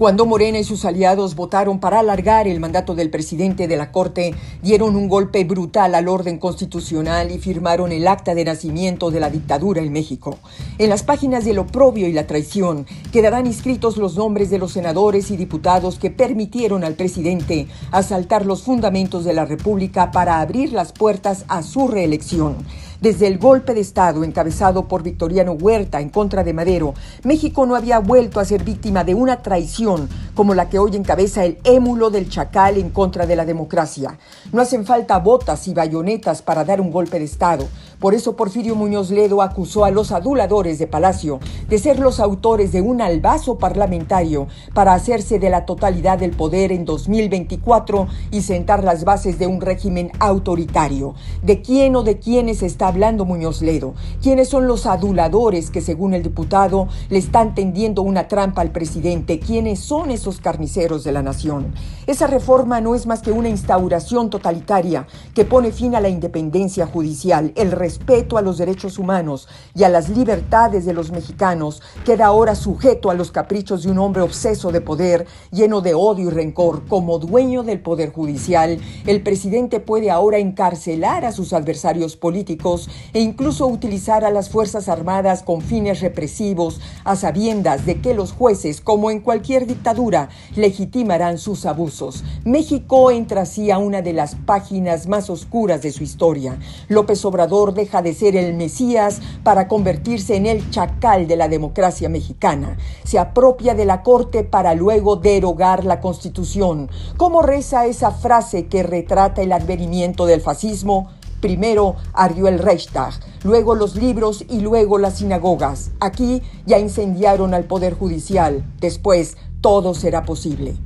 Cuando Morena y sus aliados votaron para alargar el mandato del presidente de la Corte, dieron un golpe brutal al orden constitucional y firmaron el acta de nacimiento de la dictadura en México. En las páginas del oprobio y la traición quedarán inscritos los nombres de los senadores y diputados que permitieron al presidente asaltar los fundamentos de la República para abrir las puertas a su reelección. Desde el golpe de Estado encabezado por Victoriano Huerta en contra de Madero, México no había vuelto a ser víctima de una traición como la que hoy encabeza el émulo del chacal en contra de la democracia. No hacen falta botas y bayonetas para dar un golpe de Estado. Por eso Porfirio Muñoz Ledo acusó a los aduladores de Palacio de ser los autores de un albazo parlamentario para hacerse de la totalidad del poder en 2024 y sentar las bases de un régimen autoritario. ¿De quién o de quiénes está hablando Muñoz Ledo? ¿Quiénes son los aduladores que según el diputado le están tendiendo una trampa al presidente? ¿Quiénes son esos carniceros de la nación? Esa reforma no es más que una instauración totalitaria que pone fin a la independencia judicial, el respeto a los derechos humanos y a las libertades de los mexicanos queda ahora sujeto a los caprichos de un hombre obseso de poder, lleno de odio y rencor. Como dueño del poder judicial, el presidente puede ahora encarcelar a sus adversarios políticos e incluso utilizar a las Fuerzas Armadas con fines represivos, a sabiendas de que los jueces, como en cualquier dictadura, legitimarán sus abusos. México entra así a una de las páginas más oscuras de su historia. López Obrador deja de ser el Mesías para convertirse en el chacal de la democracia mexicana. Se apropia de la Corte para luego derogar la Constitución. ¿Cómo reza esa frase que retrata el advenimiento del fascismo? Primero ardió el Reichstag, luego los libros y luego las sinagogas. Aquí ya incendiaron al Poder Judicial. Después todo será posible.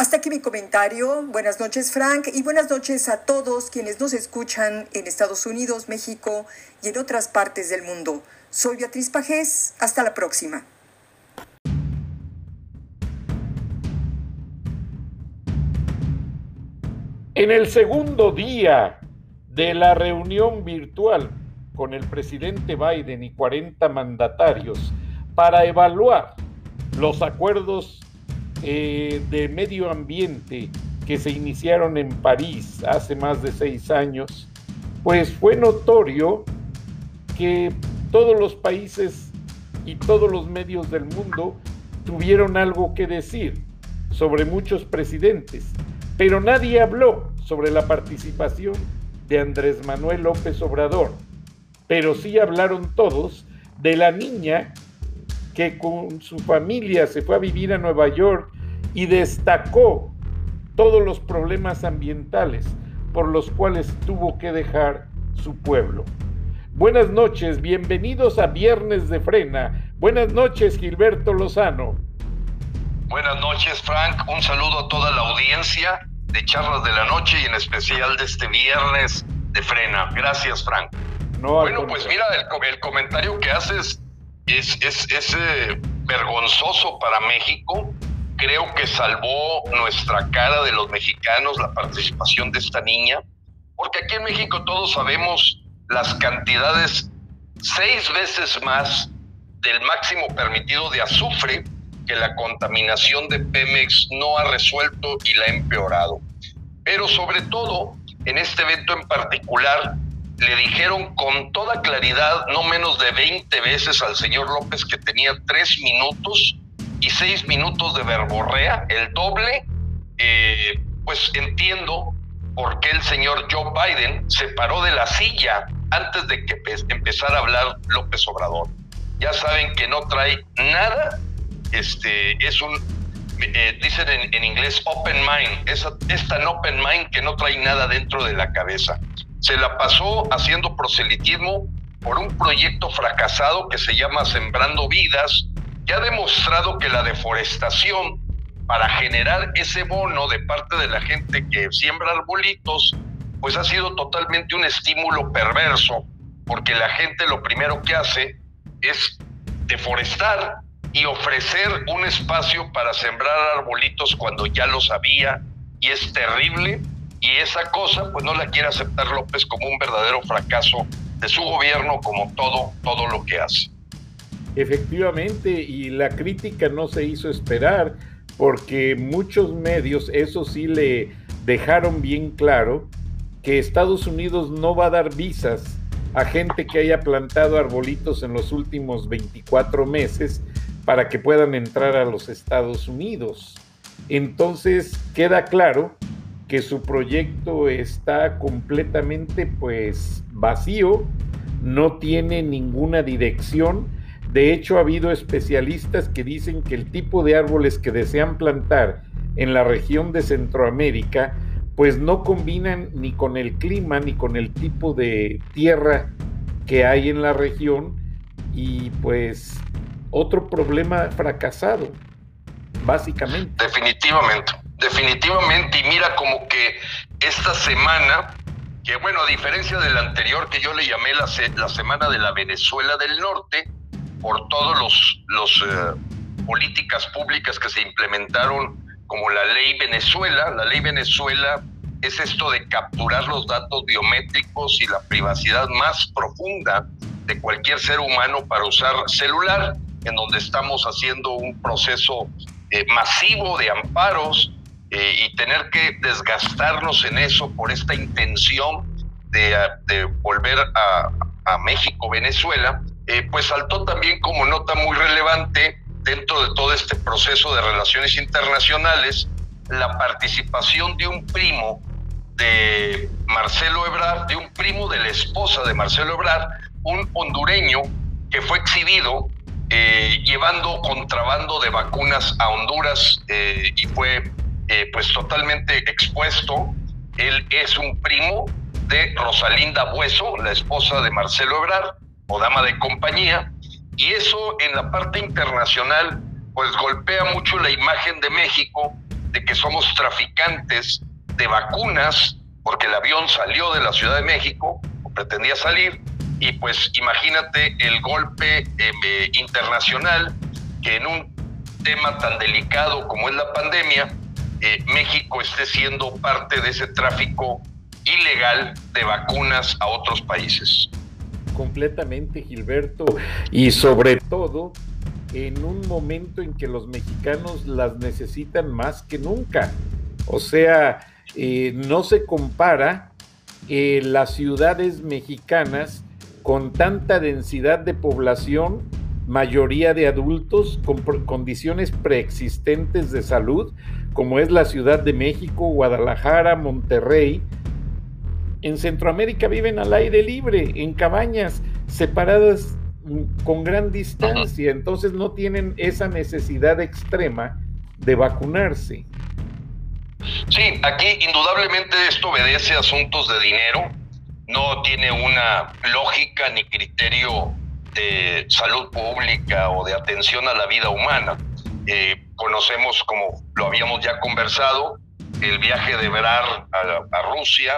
Hasta aquí mi comentario. Buenas noches, Frank, y buenas noches a todos quienes nos escuchan en Estados Unidos, México y en otras partes del mundo. Soy Beatriz Pajés. Hasta la próxima. En el segundo día de la reunión virtual con el presidente Biden y 40 mandatarios para evaluar los acuerdos eh, de medio ambiente que se iniciaron en París hace más de seis años, pues fue notorio que todos los países y todos los medios del mundo tuvieron algo que decir sobre muchos presidentes, pero nadie habló sobre la participación de Andrés Manuel López Obrador, pero sí hablaron todos de la niña que con su familia se fue a vivir a Nueva York y destacó todos los problemas ambientales por los cuales tuvo que dejar su pueblo. Buenas noches, bienvenidos a Viernes de Frena. Buenas noches, Gilberto Lozano. Buenas noches, Frank. Un saludo a toda la audiencia de Charlas de la Noche y en especial de este Viernes de Frena. Gracias, Frank. bueno, pues mira, el, comentario que haces es, es, eh, vergonzoso para México. Creo que salvó nuestra cara de los mexicanos la participación de esta niña, porque aquí en México todos sabemos las cantidades seis veces más del máximo permitido de azufre que la contaminación de Pemex no ha resuelto y la ha empeorado. Pero sobre todo, en este evento en particular, le dijeron con toda claridad, no menos de 20 veces al señor López que tenía tres minutos y seis minutos de verborrea, el doble, eh, pues entiendo por qué el señor Joe Biden se paró de la silla antes de que empezara a hablar López Obrador. Ya saben que no trae nada, este, es un, eh, dicen en, inglés open mind, es, es tan open mind que no trae nada dentro de la cabeza se la pasó haciendo proselitismo por un proyecto fracasado que se llama Sembrando Vidas, que ha demostrado que la deforestación para generar ese bono de parte de la gente que siembra arbolitos, pues ha sido totalmente un estímulo perverso, porque la gente lo primero que hace es deforestar y ofrecer un espacio para sembrar arbolitos cuando ya lo sabía y es terrible y esa cosa pues no la quiere aceptar López como un verdadero fracaso de su gobierno como todo todo lo que hace. Efectivamente, y la crítica no se hizo esperar porque muchos medios, eso sí le dejaron bien claro que Estados Unidos no va a dar visas a gente que haya plantado arbolitos en los últimos 24 meses para que puedan entrar a los Estados Unidos. Entonces queda claro que su proyecto está completamente pues vacío, no tiene ninguna dirección. De hecho, ha habido especialistas que dicen que el tipo de árboles que desean plantar en la región de Centroamérica pues no combinan ni con el clima ni con el tipo de tierra que hay en la región y pues otro problema fracasado, básicamente. Definitivamente definitivamente, y mira como que esta semana, que bueno, a diferencia de la anterior que yo le llamé la, la semana de la Venezuela del Norte, por todos los, los eh, políticas públicas que se implementaron, como la ley Venezuela, la ley Venezuela es esto de capturar los datos biométricos y la privacidad más profunda de cualquier ser humano para usar celular, en donde estamos haciendo un proceso eh, masivo de amparos eh, y tener que desgastarnos en eso por esta intención de, de volver a, a, México, Venezuela, eh, pues saltó también como nota muy relevante dentro de todo este proceso de relaciones internacionales la participación de un primo de Marcelo Ebrard, de un primo de la esposa de Marcelo Ebrard, un hondureño que fue exhibido eh, llevando contrabando de vacunas a Honduras y fue eh, pues totalmente expuesto. Él es un primo de Rosalinda Bueso, la esposa de Marcelo Ebrard, o dama de compañía, y eso en la parte internacional pues golpea mucho la imagen de México de que somos traficantes de vacunas, porque el avión salió de la Ciudad de México, o pretendía salir, y pues imagínate el golpe eh, internacional que en un tema tan delicado como es la pandemia, eh, México esté siendo parte de ese tráfico ilegal de vacunas a otros países. Completamente, Gilberto, y sobre todo en un momento en que los mexicanos las necesitan más que nunca. O sea, eh, no se compara eh, las ciudades mexicanas con tanta densidad de población mayoría de adultos con condiciones preexistentes de salud, como es la Ciudad de México, Guadalajara, Monterrey. En Centroamérica viven al aire libre, en cabañas separadas mm, con gran distancia, entonces no tienen esa necesidad extrema de vacunarse. Sí, aquí indudablemente esto obedece a asuntos de dinero, no tiene una lógica ni criterio de salud pública o de atención a la vida humana. Eh, conocemos, como lo habíamos ya conversado, el viaje de Brar a, Rusia,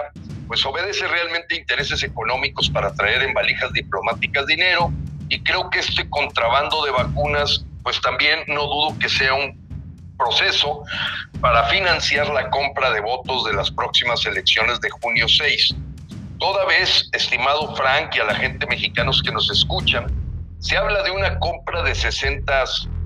pues obedece realmente intereses económicos para traer en valijas diplomáticas dinero y creo que este contrabando de vacunas, pues también no dudo que sea un proceso para financiar la compra de votos de las próximas elecciones de junio 6. Toda vez, estimado Frank y a la gente mexicanos que nos escuchan, se habla de una compra de 60,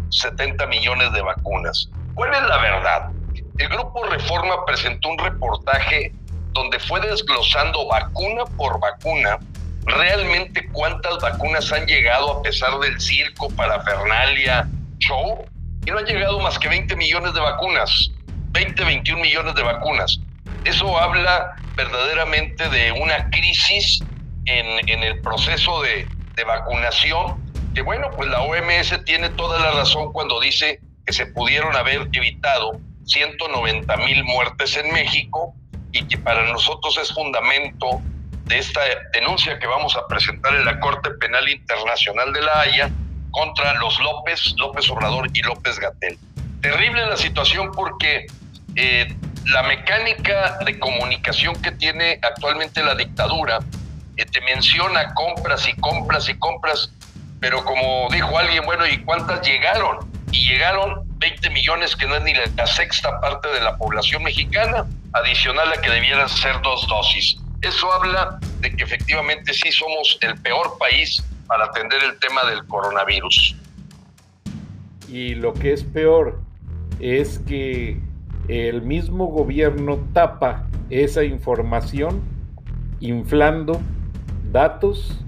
70 millones de vacunas. ¿Cuál es la verdad? El Grupo Reforma presentó un reportaje donde fue desglosando vacuna por vacuna realmente cuántas vacunas han llegado a pesar del circo, parafernalia, show, y no han llegado más que 20 millones de vacunas, 20, 21 millones de vacunas. Eso habla verdaderamente de una crisis en, el proceso de vacunación, bueno, pues la OMS tiene toda la razón cuando dice que se pudieron haber evitado 190 mil muertes en México y que para nosotros es fundamento de esta denuncia que vamos a presentar en la Corte Penal Internacional de La Haya contra los López, López Obrador y López Gatel. Terrible la situación porque eh, la mecánica de comunicación que tiene actualmente la dictadura eh, te menciona compras y compras y compras, pero como dijo alguien, bueno, ¿y cuántas llegaron? Y llegaron 20 millones, que no es ni la sexta parte de la población mexicana, adicional a que debieran ser dos dosis. Eso habla de que efectivamente sí somos el peor país para atender el tema del coronavirus. Y lo que es peor es que el mismo gobierno tapa esa información inflando datos,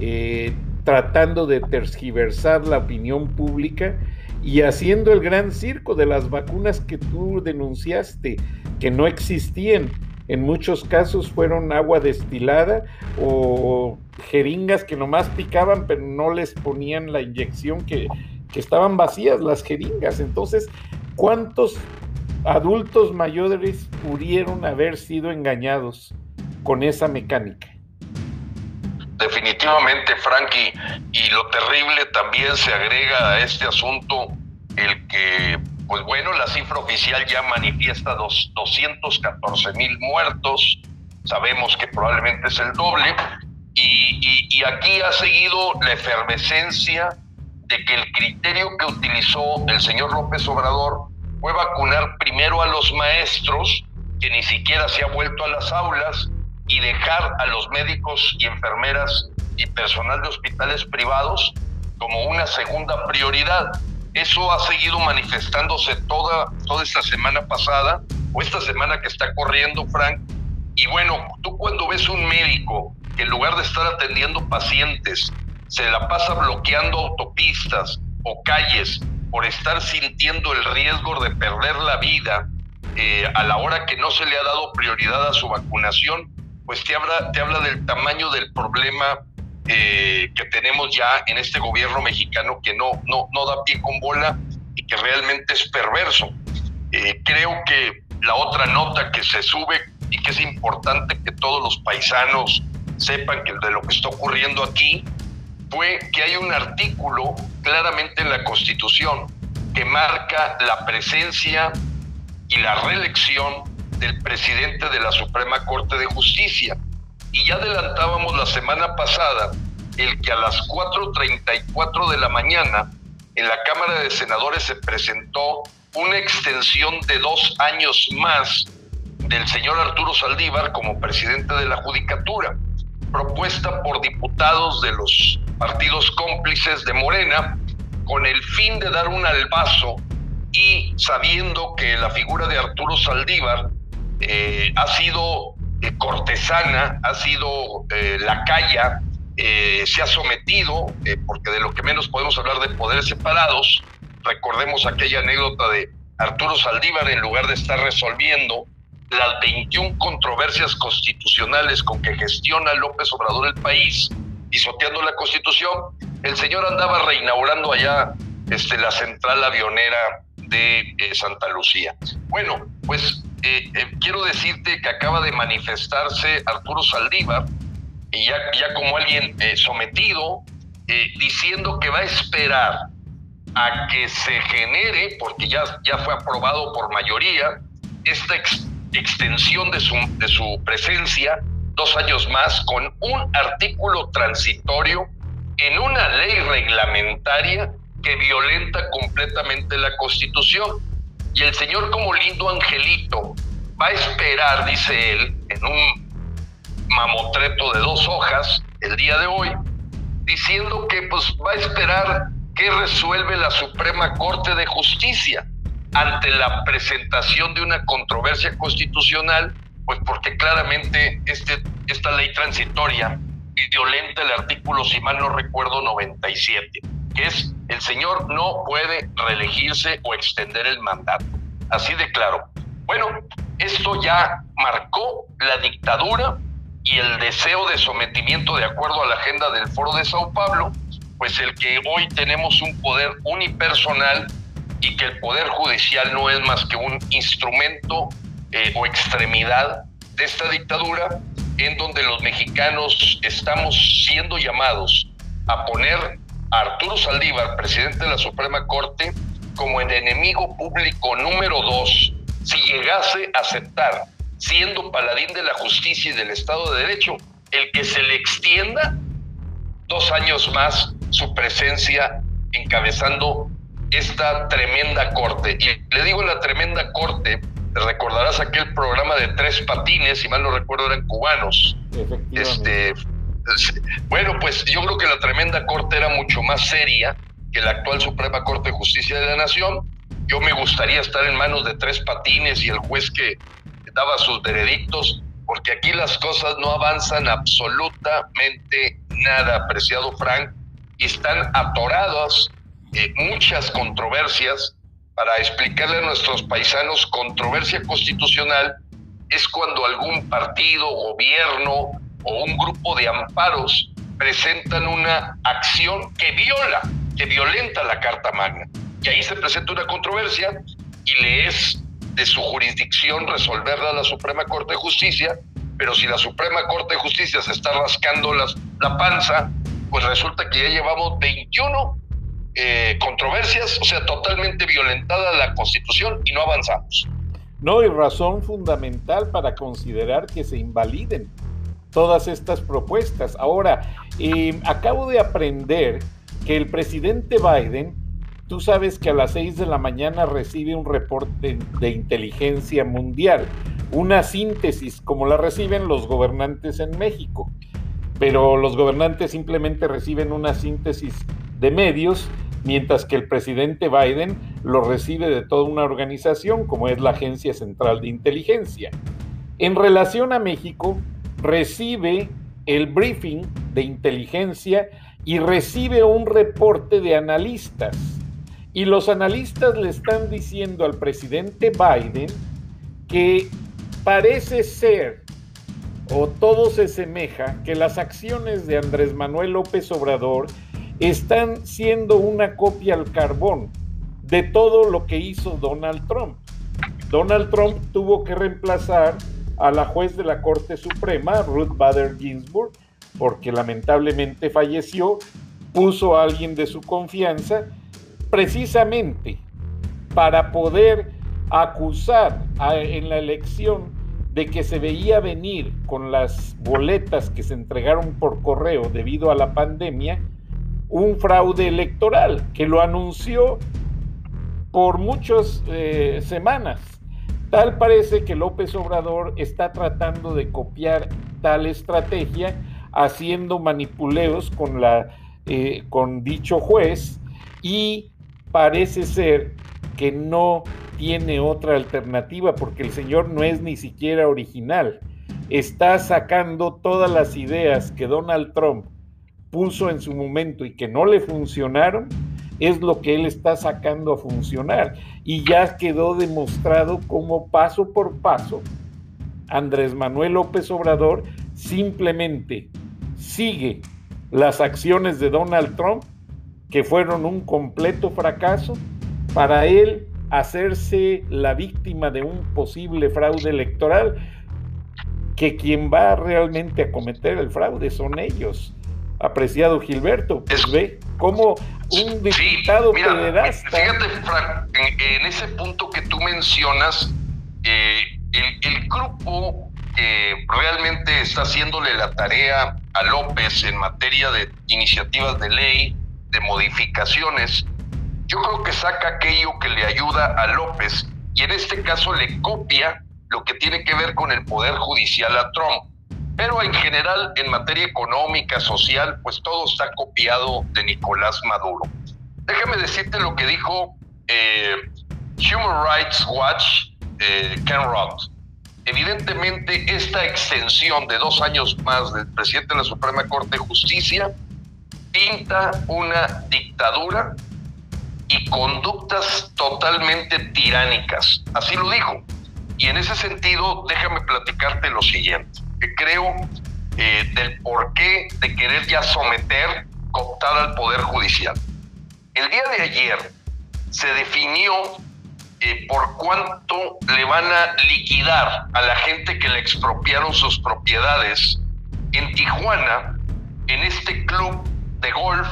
eh, tratando de tergiversar la opinión pública y haciendo el gran circo de las vacunas que tú denunciaste, que no existían. En muchos casos fueron agua destilada o jeringas que nomás picaban, pero no les ponían la inyección que, que estaban vacías las jeringas. Entonces, ¿cuántos adultos mayores pudieron haber sido engañados con esa mecánica? Definitivamente, Frankie, y lo terrible también se agrega a este asunto el que, pues bueno, la cifra oficial ya manifiesta dos, 214 mil muertos, sabemos que probablemente es el doble, y, y aquí ha seguido la efervescencia de que el criterio que utilizó el señor López Obrador fue vacunar primero a los maestros, que ni siquiera se ha vuelto a las aulas, y dejar a los médicos y enfermeras y personal de hospitales privados como una segunda prioridad. Eso ha seguido manifestándose toda, toda esta semana pasada o esta semana que está corriendo, Frank. Y bueno, tú cuando ves un médico que en lugar de estar atendiendo pacientes, se la pasa bloqueando autopistas o calles por estar sintiendo el riesgo de perder la vida eh, a la hora que no se le ha dado prioridad a su vacunación, pues te habla, te habla del tamaño del problema eh, que tenemos ya en este gobierno mexicano que no, no, no da pie con bola y que realmente es perverso. Eh, creo que la otra nota que se sube y que es importante que todos los paisanos sepan que de lo que está ocurriendo aquí fue que hay un artículo claramente en la Constitución que marca la presencia y la reelección del presidente de la Suprema Corte de Justicia. Y ya adelantábamos la semana pasada el que a las 4.34 de la mañana en la Cámara de Senadores se presentó una extensión de dos años más del señor Arturo Saldívar como presidente de la Judicatura, propuesta por diputados de los partidos cómplices de Morena, con el fin de dar un albazo y sabiendo que la figura de Arturo Saldívar eh, ha sido eh, cortesana, ha sido eh, lacaya, se ha sometido, porque de lo que menos podemos hablar de poderes separados, recordemos aquella anécdota de Arturo Saldívar, en lugar de estar resolviendo las 21 controversias constitucionales con que gestiona López Obrador el país, pisoteando la constitución, el señor andaba reinaugurando allá este, la central avionera de Santa Lucía. Bueno, pues eh, eh, quiero decirte que acaba de manifestarse Arturo Saldívar, y ya, como alguien eh, sometido, diciendo que va a esperar a que se genere, porque ya, ya fue aprobado por mayoría, esta extensión de su, de su presencia dos años más con un artículo transitorio en una ley reglamentaria que violenta completamente la Constitución. Y el señor como lindo angelito va a esperar, dice él, en un mamotreto de dos hojas el día de hoy, diciendo que pues va a esperar que resuelve la Suprema Corte de Justicia ante la presentación de una controversia constitucional, pues porque claramente este, esta ley transitoria violenta el artículo, si mal no recuerdo, 97, que es el señor no puede reelegirse o extender el mandato. Así de claro. Bueno, esto ya marcó la dictadura y el deseo de sometimiento de acuerdo a la agenda del Foro de Sao Paulo, pues el que hoy tenemos un poder unipersonal y que el poder judicial no es más que un instrumento eh, o extremidad de esta dictadura en donde los mexicanos estamos siendo llamados a poner a Arturo Saldívar, presidente de la Suprema Corte, como el enemigo público número dos si llegase a aceptar, siendo paladín de la justicia y del Estado de Derecho, el que se le extienda dos años más su presencia encabezando esta tremenda corte. Y le digo la tremenda corte, te recordarás aquel programa de tres patines, si mal no recuerdo eran cubanos. Este, bueno, pues yo creo que la tremenda corte era mucho más seria que la actual Suprema Corte de Justicia de la Nación. Yo me gustaría estar en manos de tres patines y el juez que daba sus veredictos, porque aquí las cosas no avanzan absolutamente nada, apreciado Frank, y están atorados eh, muchas controversias. Para explicarle a nuestros paisanos, controversia constitucional es cuando algún partido, gobierno o un grupo de amparos presentan una acción que viola, que violenta la Carta Magna. Y ahí se presenta una controversia y le es de su jurisdicción resolverla a la Suprema Corte de Justicia, pero si la Suprema Corte de Justicia se está rascando las, la panza, pues resulta que ya llevamos 21 eh, controversias, o sea, totalmente violentada la Constitución y no avanzamos. No hay razón fundamental para considerar que se invaliden todas estas propuestas. Ahora, eh, acabo de aprender que el presidente Biden, tú sabes que a las 6 de la mañana recibe un reporte de inteligencia mundial, una síntesis como la reciben los gobernantes en México, pero los gobernantes simplemente reciben una síntesis de medios mientras que el presidente Biden lo recibe de toda una organización como es la Agencia Central de Inteligencia. En relación a México, recibe el briefing de inteligencia y recibe un reporte de analistas. Y los analistas le están diciendo al presidente Biden que parece ser, o todo se semeja, que las acciones de Andrés Manuel López Obrador están siendo una copia al carbón de todo lo que hizo Donald Trump. Donald Trump tuvo que reemplazar a la juez de la Corte Suprema, Ruth Bader Ginsburg, porque lamentablemente falleció, puso a alguien de su confianza precisamente para poder acusar en la elección de que se veía venir con las boletas que se entregaron por correo debido a la pandemia, un fraude electoral que lo anunció por muchas eh, semanas. Tal parece que López Obrador está tratando de copiar tal estrategia, haciendo manipuleos con, la, eh, con dicho juez y parece ser que no tiene otra alternativa porque el señor no es ni siquiera original. Está sacando todas las ideas que Donald Trump puso en su momento y que no le funcionaron, es lo que él está sacando a funcionar. Y ya quedó demostrado cómo paso por paso Andrés Manuel López Obrador simplemente sigue las acciones de Donald Trump, que fueron un completo fracaso, para él hacerse la víctima de un posible fraude electoral, que quien va realmente a cometer el fraude son ellos apreciado Gilberto. Pues ve cómo un diputado sí, Fíjate, Frank, en, ese punto que tú mencionas, eh, el, el grupo que realmente está haciéndole la tarea a López en materia de iniciativas de ley, de modificaciones, yo creo que saca aquello que le ayuda a López y en este caso le copia lo que tiene que ver con el poder judicial a Trump. Pero en general, en materia económica, social, pues todo está copiado de Nicolás Maduro. Déjame decirte lo que dijo eh, Human Rights Watch, eh, Ken Roth. Evidentemente, esta extensión de dos años más del presidente de la Suprema Corte de Justicia pinta una dictadura y conductas totalmente tiránicas. Así lo dijo. Y en ese sentido, déjame platicarte lo siguiente, creo eh, del porqué de querer ya someter, cooptar al Poder Judicial. El día de ayer se definió eh, por cuánto le van a liquidar a la gente que le expropiaron sus propiedades en Tijuana, en este club de golf,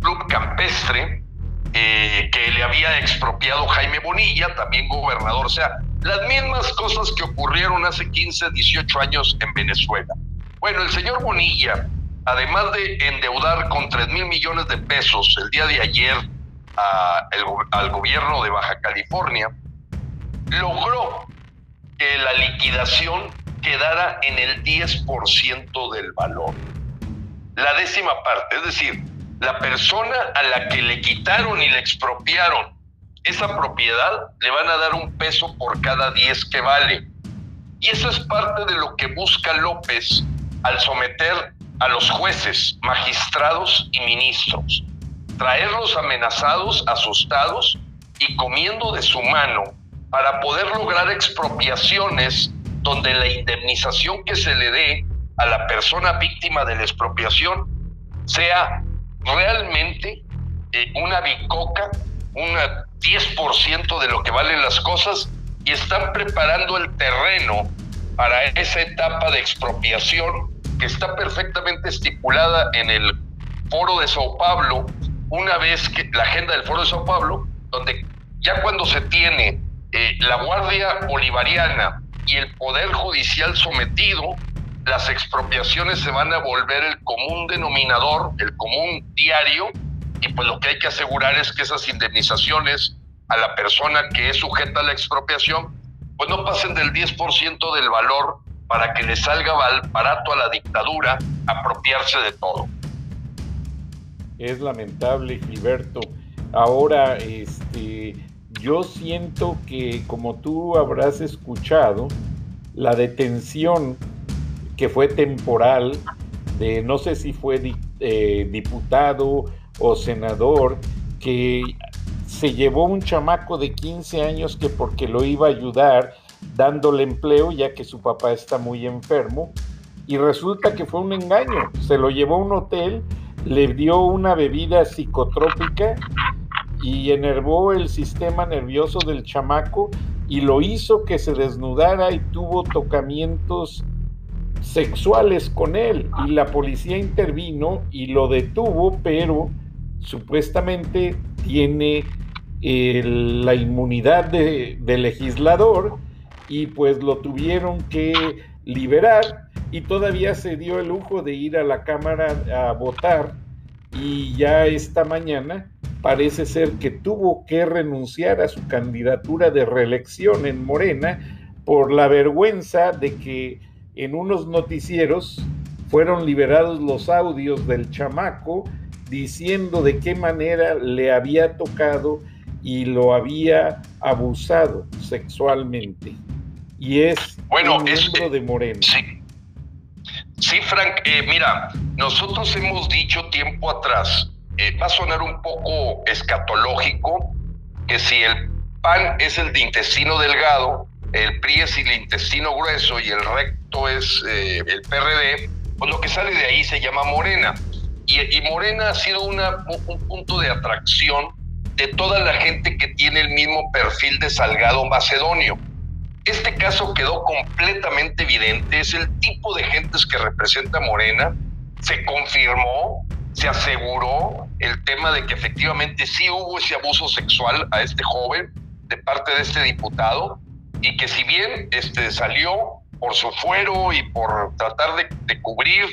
club campestre, eh, que le había expropiado Jaime Bonilla, también gobernador. O sea, las mismas cosas que ocurrieron hace 15, 18 años en Venezuela. Bueno, el señor Bonilla, además de endeudar con 3 mil millones de pesos el día de ayer al gobierno de Baja California, logró que la liquidación quedara en el 10% del valor. La décima parte, es decir, la persona a la que le quitaron y le expropiaron esa propiedad le van a dar un peso por cada 10 que vale. Y eso es parte de lo que busca López al someter a los jueces, magistrados y ministros. Traerlos amenazados, asustados y comiendo de su mano para poder lograr expropiaciones donde la indemnización que se le dé a la persona víctima de la expropiación sea realmente eh, una bicoca, un 10% de lo que valen las cosas y están preparando el terreno para esa etapa de expropiación que está perfectamente estipulada en el foro de Sao Paulo, una vez que la agenda del foro de Sao Paulo, donde ya cuando se tiene eh, la Guardia Bolivariana y el Poder Judicial sometido, las expropiaciones se van a volver el común denominador, el común diario, y pues lo que hay que asegurar es que esas indemnizaciones a la persona que es sujeta a la expropiación, pues no pasen del 10% del valor para que le salga barato a la dictadura apropiarse de todo. Es lamentable, Gilberto. Ahora, este, yo siento que como tú habrás escuchado, la detención que fue temporal, de no sé si fue eh, diputado o senador, que se llevó un chamaco de 15 años que porque lo iba a ayudar dándole empleo ya que su papá está muy enfermo y resulta que fue un engaño, se lo llevó a un hotel, le dio una bebida psicotrópica y enervó el sistema nervioso del chamaco y lo hizo que se desnudara y tuvo tocamientos sexuales con él. Y la policía intervino y lo detuvo, pero supuestamente tiene la inmunidad de, legislador y pues lo tuvieron que liberar y todavía se dio el lujo de ir a la Cámara a votar y ya esta mañana parece ser que tuvo que renunciar a su candidatura de reelección en Morena por la vergüenza de que en unos noticieros fueron liberados los audios del chamaco diciendo de qué manera le había tocado y lo había abusado sexualmente. Y es bueno, un es, de Morena. Sí, sí Frank, eh, mira, nosotros hemos dicho tiempo atrás, eh, va a sonar un poco escatológico, que si el pan es el de intestino delgado, el PRI es el intestino grueso y el recto es eh, el PRD, pues lo que sale de ahí se llama Morena. Y, Morena ha sido un punto de atracción de toda la gente que tiene el mismo perfil de Salgado Macedonio. Este caso quedó completamente evidente, es el tipo de gentes que representa Morena, se confirmó, se aseguró el tema de que efectivamente sí hubo ese abuso sexual a este joven de parte de este diputado, y que si bien este, salió por su fuero y por tratar de, cubrir,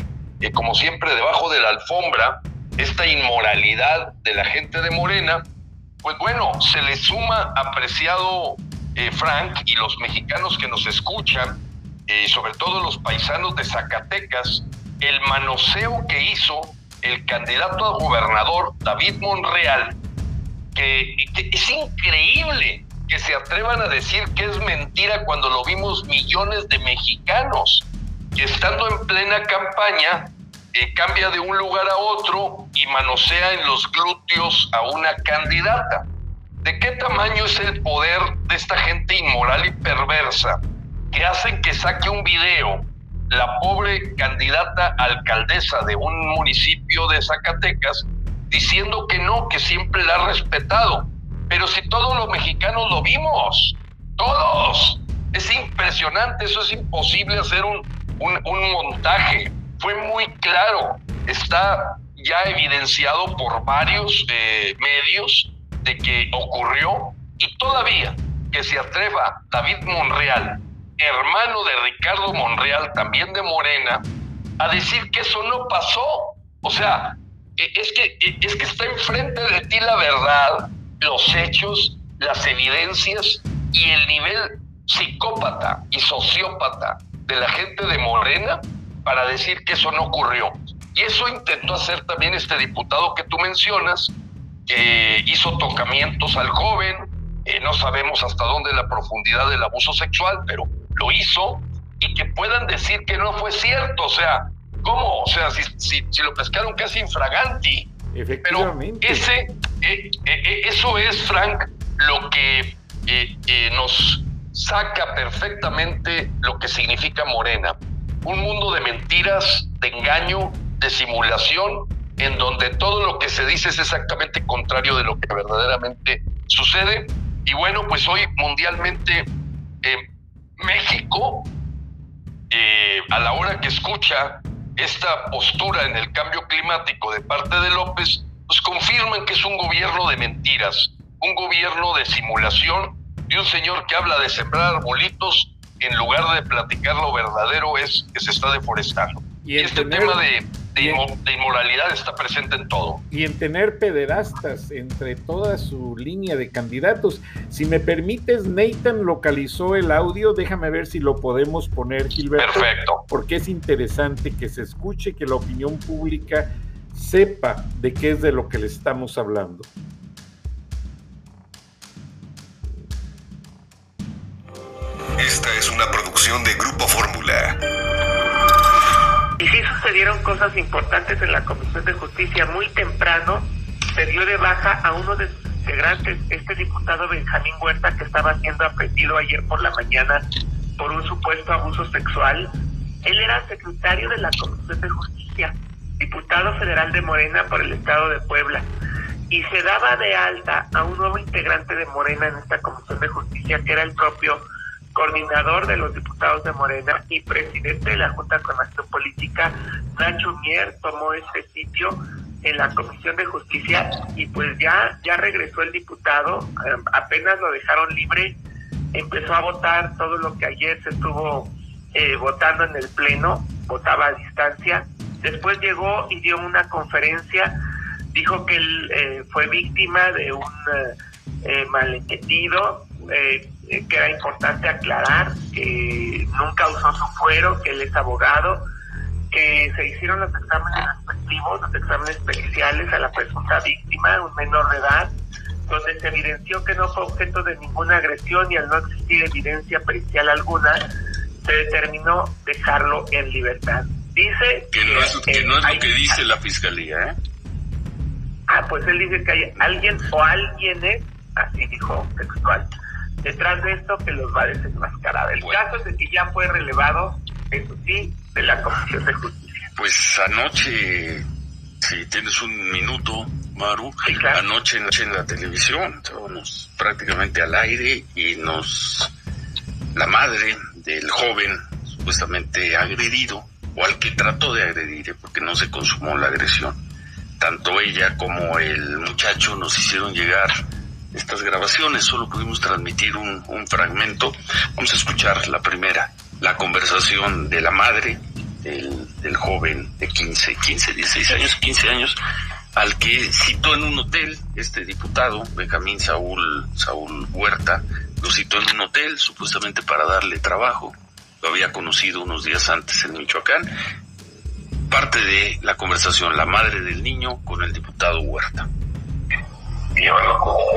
eh, como siempre, debajo de la alfombra, esta inmoralidad de la gente de Morena, pues bueno, se le suma, apreciado eh, Frank, y los mexicanos que nos escuchan, y sobre todo los paisanos de Zacatecas, el manoseo que hizo el candidato a gobernador David Monreal, que, es increíble que se atrevan a decir que es mentira cuando lo vimos millones de mexicanos, estando en plena campaña eh, cambia de un lugar a otro y manosea en los glúteos a una candidata. ¿De qué tamaño es el poder de esta gente inmoral y perversa que hacen que saque un video la pobre candidata alcaldesa de un municipio de Zacatecas diciendo que no, que siempre la ha respetado. Pero si todos los mexicanos lo vimos, todos. Es impresionante, eso es imposible hacer un, un, montaje. Fue muy claro, está ya evidenciado por varios eh, medios de que ocurrió y todavía que se atreva David Monreal hermano de Ricardo Monreal, también de Morena, a decir que eso no pasó. O sea, e, es que, e, es que está enfrente de ti la verdad, los hechos, las evidencias y el nivel psicópata y sociópata de la gente de Morena para decir que eso no ocurrió. Y eso intentó hacer también este diputado que tú mencionas, que hizo tocamientos al joven, eh, no sabemos hasta dónde la profundidad del abuso sexual, pero lo hizo y que puedan decir que no fue cierto. O sea, ¿cómo? O sea, si, si, lo pescaron casi infraganti. Pero ese, eh, eh, eh, eso es, Frank, lo que nos saca perfectamente lo que significa Morena. Un mundo de mentiras, de engaño, de simulación, en donde todo lo que se dice es exactamente contrario de lo que verdaderamente sucede. Y bueno, pues hoy mundialmente México, eh, a la hora que escucha esta postura en el cambio climático de parte de López, pues confirman que es un gobierno de mentiras, un gobierno de simulación y un señor que habla de sembrar arbolitos en lugar de platicar lo verdadero es que se está deforestando. Y, este tema de de, inmoralidad está presente en todo. Y en tener pederastas entre toda su línea de candidatos. Si me permites, Nathan localizó el audio, déjame ver si lo podemos poner, Gilberto. Perfecto. Porque es interesante que se escuche, que la opinión pública sepa de qué es de lo que le estamos hablando. Esta es una producción de Grupo Fórmula. Y sí sucedieron cosas importantes en la Comisión de Justicia. Muy temprano se dio de baja a uno de sus integrantes, este diputado Benjamín Huerta, que estaba siendo aprendido ayer por la mañana por un supuesto abuso sexual. Él era secretario de la Comisión de Justicia, diputado federal de Morena por el Estado de Puebla. Y se daba de alta a un nuevo integrante de Morena en esta Comisión de Justicia, que era el propio coordinador de los diputados de Morena y presidente de la Junta con Acción Política, Nacho Mier, tomó este sitio en la Comisión de Justicia y pues ya, ya regresó el diputado, eh, apenas lo dejaron libre, empezó a votar todo lo que ayer se estuvo eh, votando en el Pleno, votaba a distancia, después llegó y dio una conferencia, dijo que él eh, fue víctima de un malentendido, eh, que era importante aclarar que nunca usó su fuero, que él es abogado, que se hicieron los exámenes respectivos, los exámenes periciales a la presunta víctima, un menor de edad, donde se evidenció que no fue objeto de ninguna agresión y al no existir evidencia pericial alguna, se determinó dejarlo en libertad. Dice que, no es, que no es lo que dice la fiscalía, ¿eh? Ah, pues él dice que hay alguien o alguien es, así dijo textual, detrás de esto que los va a desenmascarar. El caso es de que ya fue relevado, eso sí, de la Comisión de Justicia. Pues anoche, si tienes un minuto, Maru, anoche, en la televisión, estábamos prácticamente al aire y nos, la madre del joven supuestamente agredido, o al que trató de agredir, porque no se consumó la agresión, tanto ella como el muchacho nos hicieron llegar estas grabaciones, solo pudimos transmitir un, fragmento. Vamos a escuchar la primera, la conversación de la madre del, joven de 15, 15, 16 años, 15 años, al que citó en un hotel este diputado, Benjamín Saúl, Saúl Huerta, lo citó en un hotel supuestamente para darle trabajo. Lo había conocido unos días antes en Michoacán. Parte de la conversación, la madre del niño con el diputado Huerta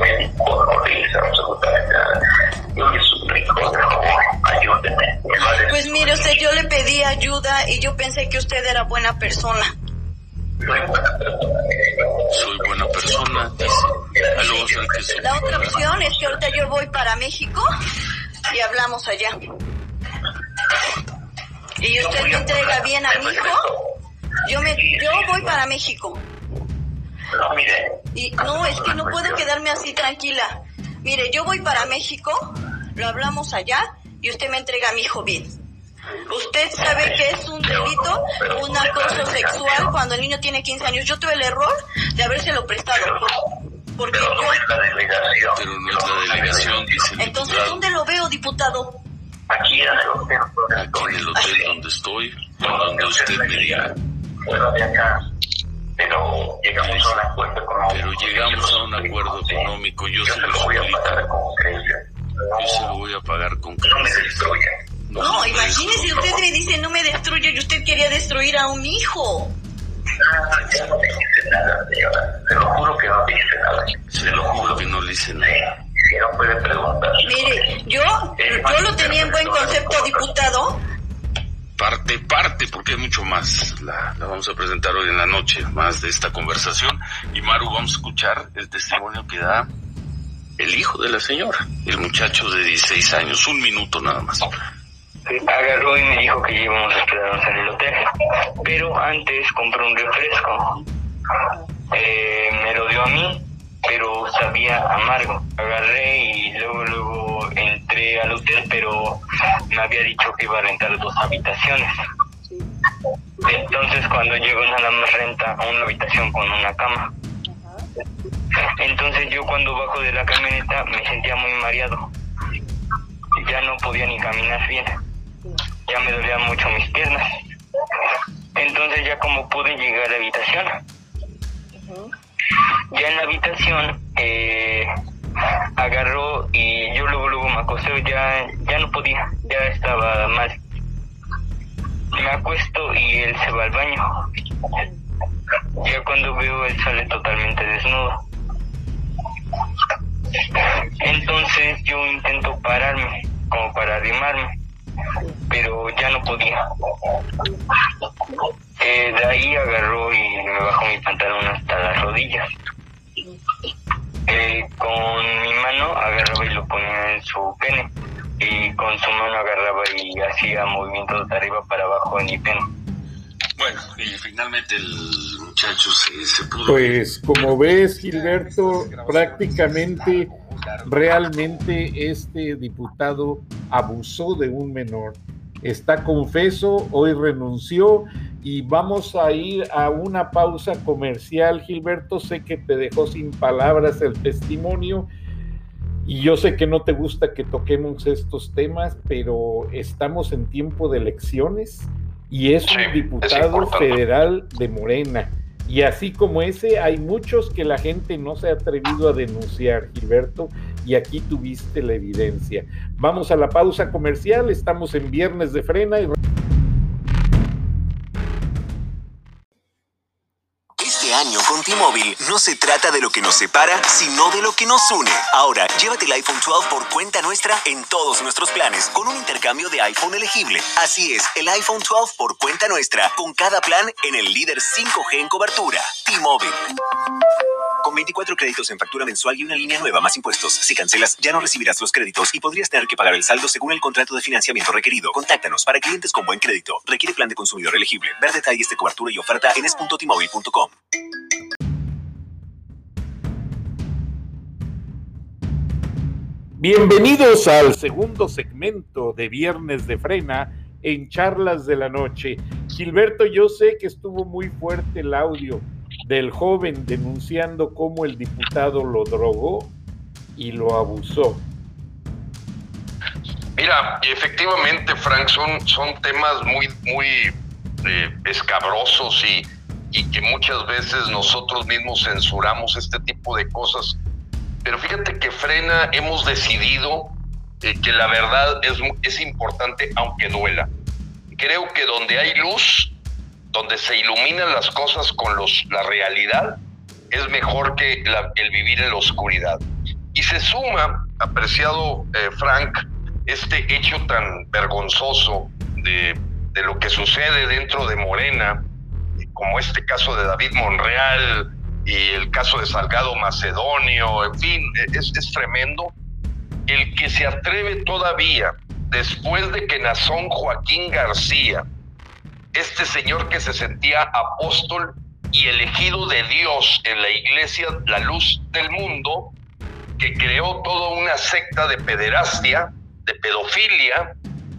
médico, no absolutamente nada. Yo le suplico, por favor, ayúdeme. Pues mire usted, yo le pedí ayuda y yo pensé que usted era buena persona. Soy buena persona. Soy buena persona, dice. La otra opción es que ahorita yo voy para México y hablamos allá. ¿Y usted me entrega bien a mi hijo? Yo, me, yo voy para México. No, mire. Y no, es que no puedo quedarme así tranquila. Mire, yo voy para México, lo hablamos allá y usted me entrega a mi hijo bien. Usted sabe que es un delito, un acoso sexual cuando el niño tiene 15 años. Yo tuve el error de habérselo prestado. Porque pero no es la delegación. Pero no es la delegación, dice el Entonces, ¿dónde lo veo, diputado? Aquí en el hotel. Aquí en el hotel donde estoy, donde usted me diga. Fuera de acá pero llegamos a un acuerdo económico. Pero llegamos a un acuerdo económico, yo, se lo voy a pagar con crédito. Yo se lo voy a pagar con crédito. No me destruya. No, no imagínese, usted me dice no me destruye y usted quería destruir a un hijo. Ah, ya no le hice nada, señora. Se lo juro que no le hice nada. Se lo juro que no le hice nada. Si no puede preguntar. Mire, yo, yo lo tenía en buen concepto, diputado, parte, parte, porque hay mucho más. La, vamos a presentar hoy en la noche, más de esta conversación. Y Maru, vamos a escuchar el testimonio que da el hijo de la señora, el muchacho de 16 años. Un minuto nada más. agarró y me dijo que íbamos a quedarnos en el hotel. Pero antes compró un refresco. Eh, me lo dio a mí, pero sabía amargo. Agarré y luego, luego entré al hotel, pero me había dicho que iba a rentar dos habitaciones. Entonces cuando llegó nada más renta una habitación con una cama. Entonces yo cuando bajo de la camioneta me sentía muy mareado. Ya no podía ni caminar bien. Ya me dolían mucho mis piernas. Entonces ya como pude llegar a la habitación. Ya en la habitación eh, agarró y yo luego luego me acosté, ya, ya no podía, ya estaba mal. Me acuesto y él se va al baño. Ya cuando veo él sale totalmente desnudo. Entonces yo intento pararme, como para arrimarme, pero ya no podía. Eh, de ahí agarró y me bajó mi pantalón hasta las rodillas. Eh, con mi mano agarraba y lo ponía en su pene y con su mano agarraba y hacía movimientos de arriba para abajo en mi pene. Bueno, y finalmente el muchacho se, se pudo... Pues como ves, Gilberto, prácticamente, realmente este diputado abusó de un menor. Está confeso, hoy renunció y vamos a ir a una pausa comercial. Gilberto, sé que te dejó sin palabras el testimonio y yo sé que no te gusta que toquemos estos temas, pero estamos en tiempo de elecciones y es un diputado federal de Morena. Y así como ese, hay muchos que la gente no se ha atrevido a denunciar, Gilberto, y aquí tuviste la evidencia. Vamos a la pausa comercial, estamos en Viernes de Frena y... T-Mobile no se trata de lo que nos separa, sino de lo que nos une. Ahora, llévate el iPhone 12 por cuenta nuestra en todos nuestros planes con un intercambio de iPhone elegible. Así es, el iPhone 12 por cuenta nuestra con cada plan en el líder 5G en cobertura. T-Mobile. Con 24 créditos en factura mensual y una línea nueva más impuestos. Si cancelas, ya no recibirás los créditos y podrías tener que pagar el saldo según el contrato de financiamiento requerido. Contáctanos para clientes con buen crédito. Requiere plan de consumidor elegible. Ver detalles de cobertura y oferta en es.tmobile.com. Bienvenidos al segundo segmento de Viernes de Frena en Charlas de la Noche. Gilberto, yo sé que estuvo muy fuerte el audio del joven denunciando cómo el diputado lo drogó y lo abusó. Mira, efectivamente, Frank, son, son temas muy, muy eh, escabrosos y, y que muchas veces nosotros mismos censuramos este tipo de cosas. Pero fíjate que Frena hemos decidido eh, que la verdad es, es importante aunque duela. Creo que donde hay luz, donde se iluminan las cosas con los, la realidad, es mejor que el vivir en la oscuridad. Y se suma, apreciado eh, Frank, este hecho tan vergonzoso de, de, lo que sucede dentro de Morena, como este caso de David Monreal y el caso de Salgado Macedonio, en fin, es, es tremendo. El que se atreve todavía, después de que Nazón Joaquín García, este señor que se sentía apóstol y elegido de Dios en la iglesia La Luz del Mundo, que creó toda una secta de pederastia, de pedofilia,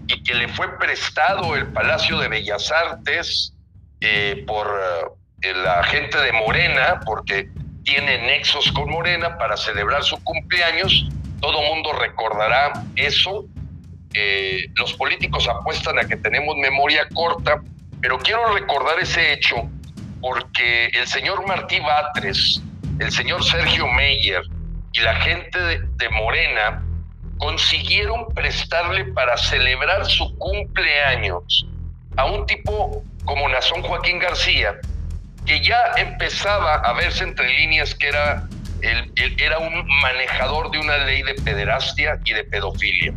y que le fue prestado el Palacio de Bellas Artes eh, por la gente de Morena, porque tiene nexos con Morena para celebrar su cumpleaños. Todo mundo recordará eso. Eh, los políticos apuestan a que tenemos memoria corta, pero quiero recordar ese hecho porque el señor Martí Batres, el señor Sergio Meyer y la gente de, Morena consiguieron prestarle para celebrar su cumpleaños a un tipo como Nazón Joaquín García, que ya empezaba a verse entre líneas que era, era un manejador de una ley de pederastia y de pedofilia.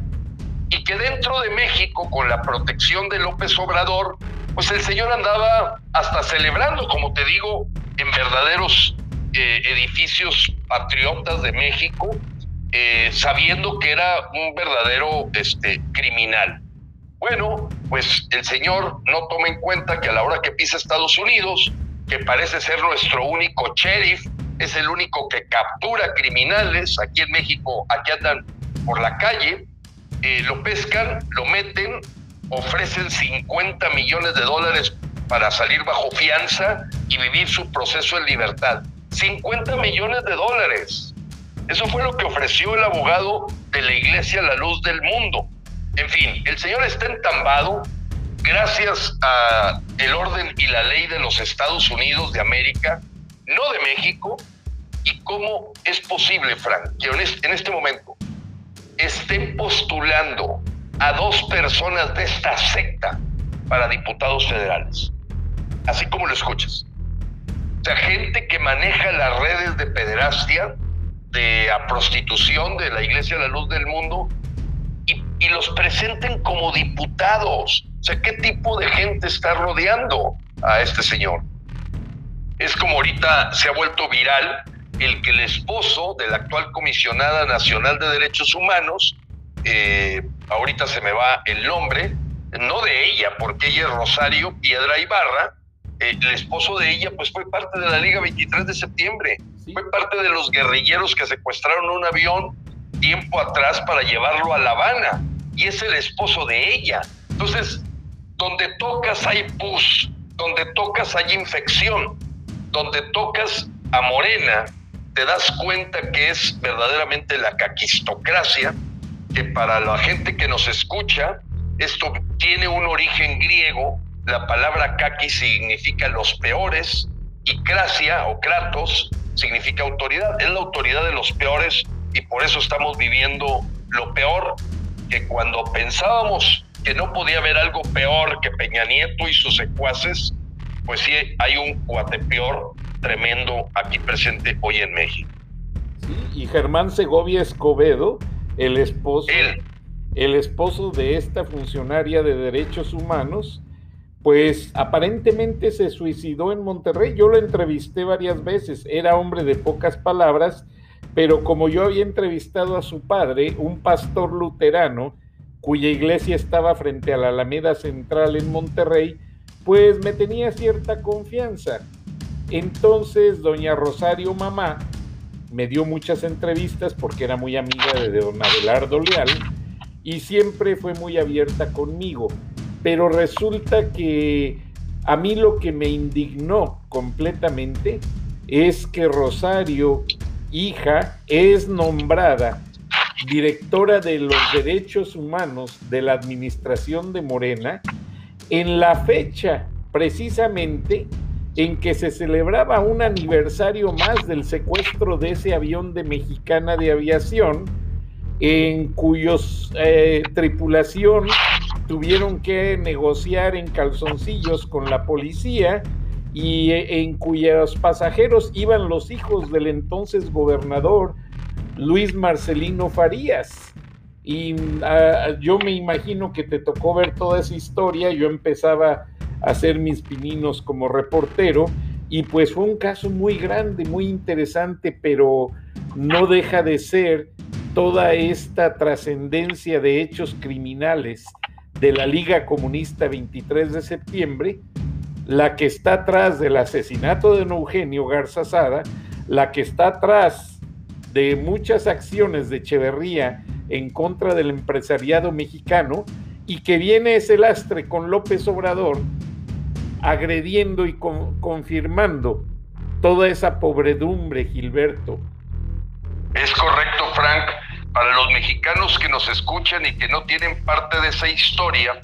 Y que dentro de México, con la protección de López Obrador, pues el señor andaba hasta celebrando, como te digo, en verdaderos eh, edificios patriotas de México, eh, sabiendo que era un verdadero este, criminal. Bueno, pues el señor no toma en cuenta que a la hora que pisa Estados Unidos, que parece ser nuestro único sheriff, es el único que captura criminales, aquí en México, aquí andan por la calle, eh, lo pescan, lo meten, ofrecen 50 millones de dólares para salir bajo fianza y vivir su proceso en libertad. 50 millones de dólares. Eso fue lo que ofreció el abogado de la iglesia La Luz del Mundo. En fin, el señor está entambado gracias a el orden y la ley de los Estados Unidos de América, no de México, y cómo es posible, Frank, que en este momento estén postulando a dos personas de esta secta para diputados federales. Así como lo escuchas. O sea, gente que maneja las redes de pederastia, de prostitución de la Iglesia de la Luz del Mundo y, y los presenten como diputados. O sea, ¿qué tipo de gente está rodeando a este señor? Es como ahorita se ha vuelto viral el que el esposo de la actual comisionada nacional de derechos humanos eh, ahorita se me va el nombre, no de ella, porque ella es Rosario Piedra Ibarra, eh, el esposo de ella pues fue parte de la Liga 23 de septiembre, fue parte de los guerrilleros que secuestraron un avión tiempo atrás para llevarlo a La Habana, y es el esposo de ella. Entonces, donde tocas hay pus, donde tocas hay infección, donde tocas a Morena, te das cuenta que es verdaderamente la caquistocracia, que para la gente que nos escucha, esto tiene un origen griego, la palabra kaki significa los peores y krasia o kratos significa autoridad, es la autoridad de los peores y por eso estamos viviendo lo peor que cuando pensábamos que no podía haber algo peor que Peña Nieto y sus secuaces, pues sí hay un peor tremendo aquí presente hoy en México. Sí, y Germán Segovia Escobedo el esposo, el esposo de esta funcionaria de derechos humanos, pues aparentemente se suicidó en Monterrey. Yo lo entrevisté varias veces, era hombre de pocas palabras, pero como yo había entrevistado a su padre, un pastor luterano, cuya iglesia estaba frente a la Alameda Central en Monterrey, pues me tenía cierta confianza. Entonces, doña Rosario Mamá me dio muchas entrevistas porque era muy amiga de don Abelardo Leal y siempre fue muy abierta conmigo. Pero resulta que a mí lo que me indignó completamente es que Rosario hija, es nombrada directora de los derechos humanos de la administración de Morena en la fecha precisamente en que se celebraba un aniversario más del secuestro de ese avión de Mexicana de Aviación, en cuyos eh, tripulación tuvieron que negociar en calzoncillos con la policía y eh, en cuyos pasajeros iban los hijos del entonces gobernador Luis Marcelino Farías. Y ah, yo me imagino que te tocó ver toda esa historia, yo empezaba a hacer mis pininos como reportero y pues fue un caso muy grande, muy interesante, pero no deja de ser toda esta trascendencia de hechos criminales de la Liga Comunista 23 de septiembre, la que está atrás del asesinato de Eugenio Garza Sada, la que está atrás de muchas acciones de Echeverría en contra del empresariado mexicano y que viene ese lastre con López Obrador agrediendo y confirmando toda esa pobredumbre, Gilberto. Es correcto, Frank. Para los mexicanos que nos escuchan y que no tienen parte de esa historia,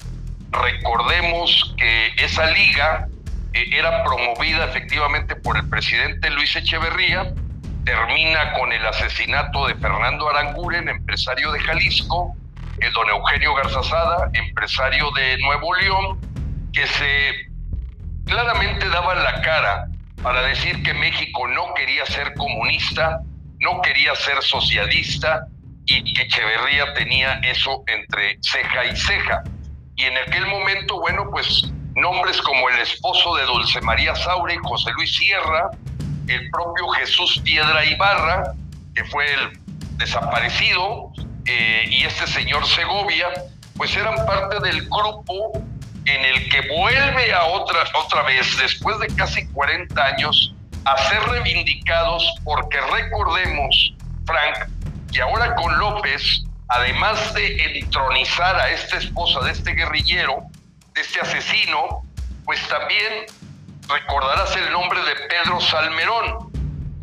recordemos que esa liga eh, era promovida efectivamente por el presidente Luis Echeverría, termina con el asesinato de Fernando Aranguren, empresario de Jalisco, el don Eugenio Garzazada, empresario de Nuevo León, que se claramente daban la cara para decir que México no quería ser comunista, no quería ser socialista y que Echeverría tenía eso entre ceja y ceja. Y en aquel momento, bueno, pues nombres como el esposo de Dulce María Saure, José Luis Sierra, el propio Jesús Piedra Ibarra, que fue el desaparecido, eh, y este señor Segovia, pues eran parte del grupo en el que vuelve a otra, otra vez, después de casi 40 años, a ser reivindicados porque recordemos, Frank, que ahora con López, además de entronizar a esta esposa de este guerrillero, de este asesino, pues también recordarás el nombre de Pedro Salmerón.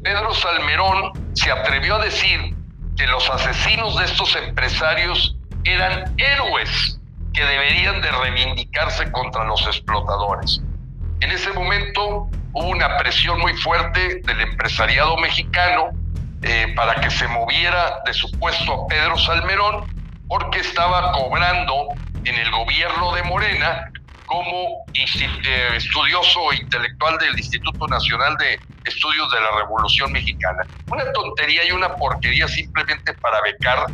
Pedro Salmerón se atrevió a decir que los asesinos de estos empresarios eran héroes que deberían de reivindicarse contra los explotadores. En ese momento hubo una presión muy fuerte del empresariado mexicano eh, para que se moviera de su puesto a Pedro Salmerón, porque estaba cobrando en el gobierno de Morena como eh, estudioso e intelectual del Instituto Nacional de Estudios de la Revolución Mexicana. Una tontería y una porquería simplemente para becar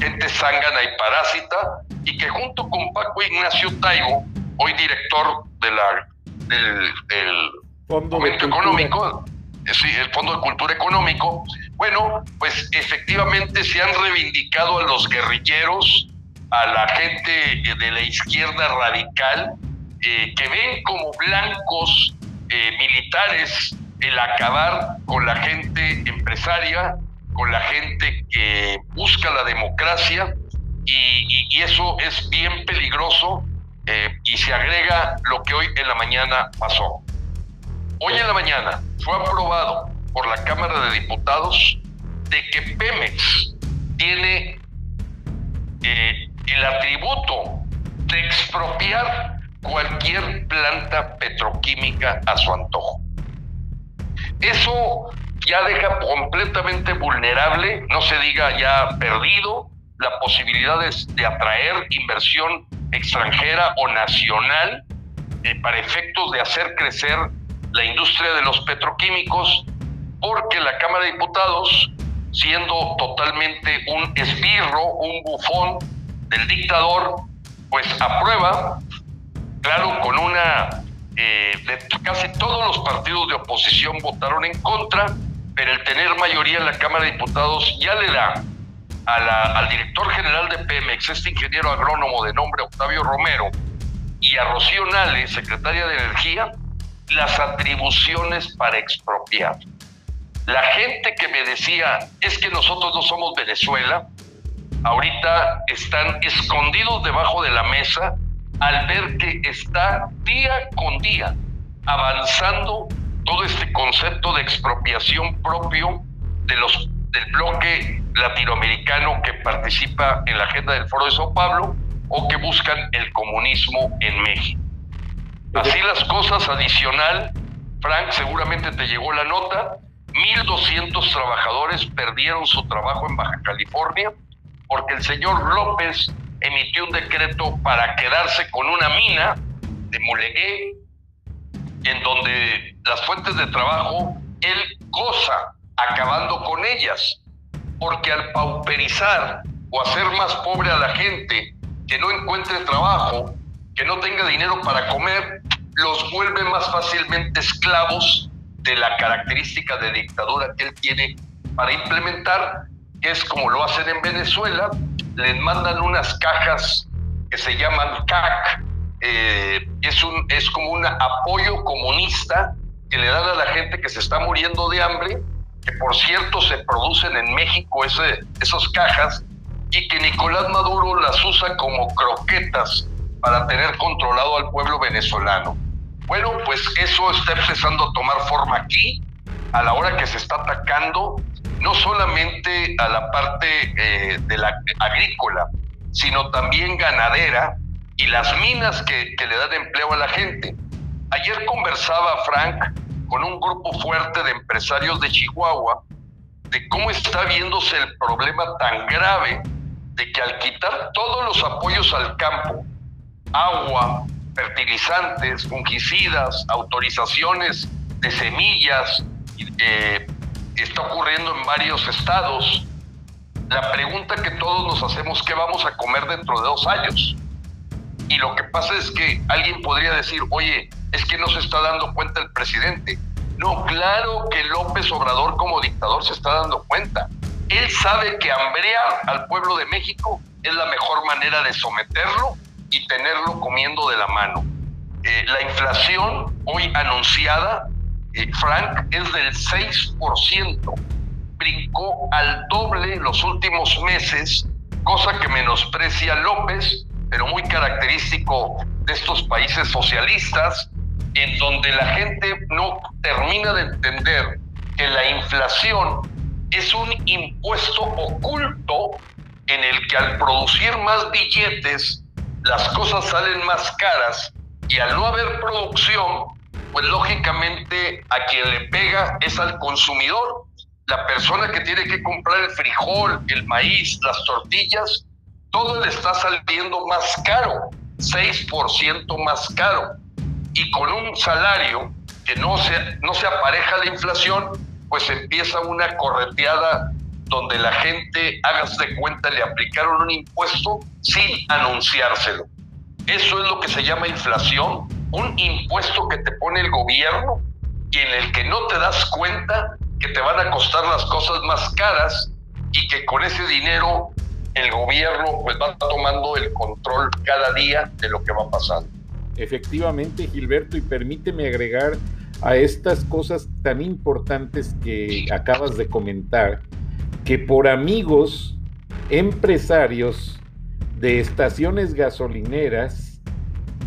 gente zángana y parásita y que junto con Paco Ignacio Taibo, hoy director de la, del, Fondo Económico, sí, el Fondo de Cultura Económico, bueno, pues efectivamente se han reivindicado a los guerrilleros, a la gente de la izquierda radical, eh, que ven como blancos eh, militares el acabar con la gente empresaria, con la gente que busca la democracia, y, eso es bien peligroso eh, y se agrega lo que hoy en la mañana pasó. Hoy en la mañana fue aprobado por la Cámara de Diputados de que Pemex tiene eh, el atributo de expropiar cualquier planta petroquímica a su antojo. Eso ya deja completamente vulnerable, no se diga ya perdido, la posibilidad de, atraer inversión extranjera o nacional eh, para efectos de hacer crecer la industria de los petroquímicos, porque la Cámara de Diputados, siendo totalmente un esbirro, un bufón del dictador, pues aprueba, claro, con una... Eh, casi todos los partidos de oposición votaron en contra, pero el tener mayoría en la Cámara de Diputados ya le da al director general de Pemex, este ingeniero agrónomo de nombre Octavio Romero, y a Rocío Nale, secretaria de Energía, las atribuciones para expropiar. La gente que me decía, es que nosotros no somos Venezuela, ahorita están escondidos debajo de la mesa al ver que está día con día avanzando todo este concepto de expropiación propio de los del bloque latinoamericano que participa en la agenda del Foro de Sao Paulo o que buscan el comunismo en México. Así las cosas, adicional, Frank, seguramente te llegó la nota, 1.200 trabajadores perdieron su trabajo en Baja California porque el señor López emitió un decreto para quedarse con una mina de Mulegué, en donde las fuentes de trabajo él goza acabando con ellas, porque al pauperizar o hacer más pobre a la gente que no encuentre trabajo, que no tenga dinero para comer, los vuelve más fácilmente esclavos de la característica de dictadura que él tiene para implementar, que es como lo hacen en Venezuela, les mandan unas cajas que se llaman CAC, eh, es, un, es como un apoyo comunista que le dan a la gente que se está muriendo de hambre, que por cierto se producen en México ese, esas cajas, y que Nicolás Maduro las usa como croquetas para tener controlado al pueblo venezolano. Bueno, pues eso está empezando a tomar forma aquí, a la hora que se está atacando no solamente a la parte eh, de la agrícola, sino también ganadera y las minas que, le dan empleo a la gente. Ayer conversaba Frank con un grupo fuerte de empresarios de Chihuahua de cómo está viéndose el problema tan grave de que al quitar todos los apoyos al campo, agua, fertilizantes, fungicidas, autorizaciones de semillas, eh, está ocurriendo en varios estados. La pregunta que todos nos hacemos, ¿qué vamos a comer dentro de dos años? Y lo que pasa es que alguien podría decir, oye, es que no se está dando cuenta el presidente. No, claro que López Obrador como dictador se está dando cuenta. Él sabe que hambrear al pueblo de México es la mejor manera de someterlo y tenerlo comiendo de la mano. Eh, la inflación hoy anunciada, eh, Frank, es del 6%. Brincó al doble los últimos meses, cosa que menosprecia López, pero muy característico de estos países socialistas, en donde la gente no termina de entender que la inflación es un impuesto oculto en el que al producir más billetes las cosas salen más caras y al no haber producción, pues lógicamente a quien le pega es al consumidor. La persona que tiene que comprar el frijol, el maíz, las tortillas, todo le está saliendo más caro, 6% más caro. Y con un salario que no se, no se apareja a la inflación, pues empieza una correteada donde la gente, hagas de cuenta, le aplicaron un impuesto sin anunciárselo. Eso es lo que se llama inflación, un impuesto que te pone el gobierno y en el que no te das cuenta que te van a costar las cosas más caras y que con ese dinero el gobierno pues va tomando el control cada día de lo que va pasando. Efectivamente, Gilberto, y permíteme agregar a estas cosas tan importantes que acabas de comentar, que por amigos empresarios de estaciones gasolineras,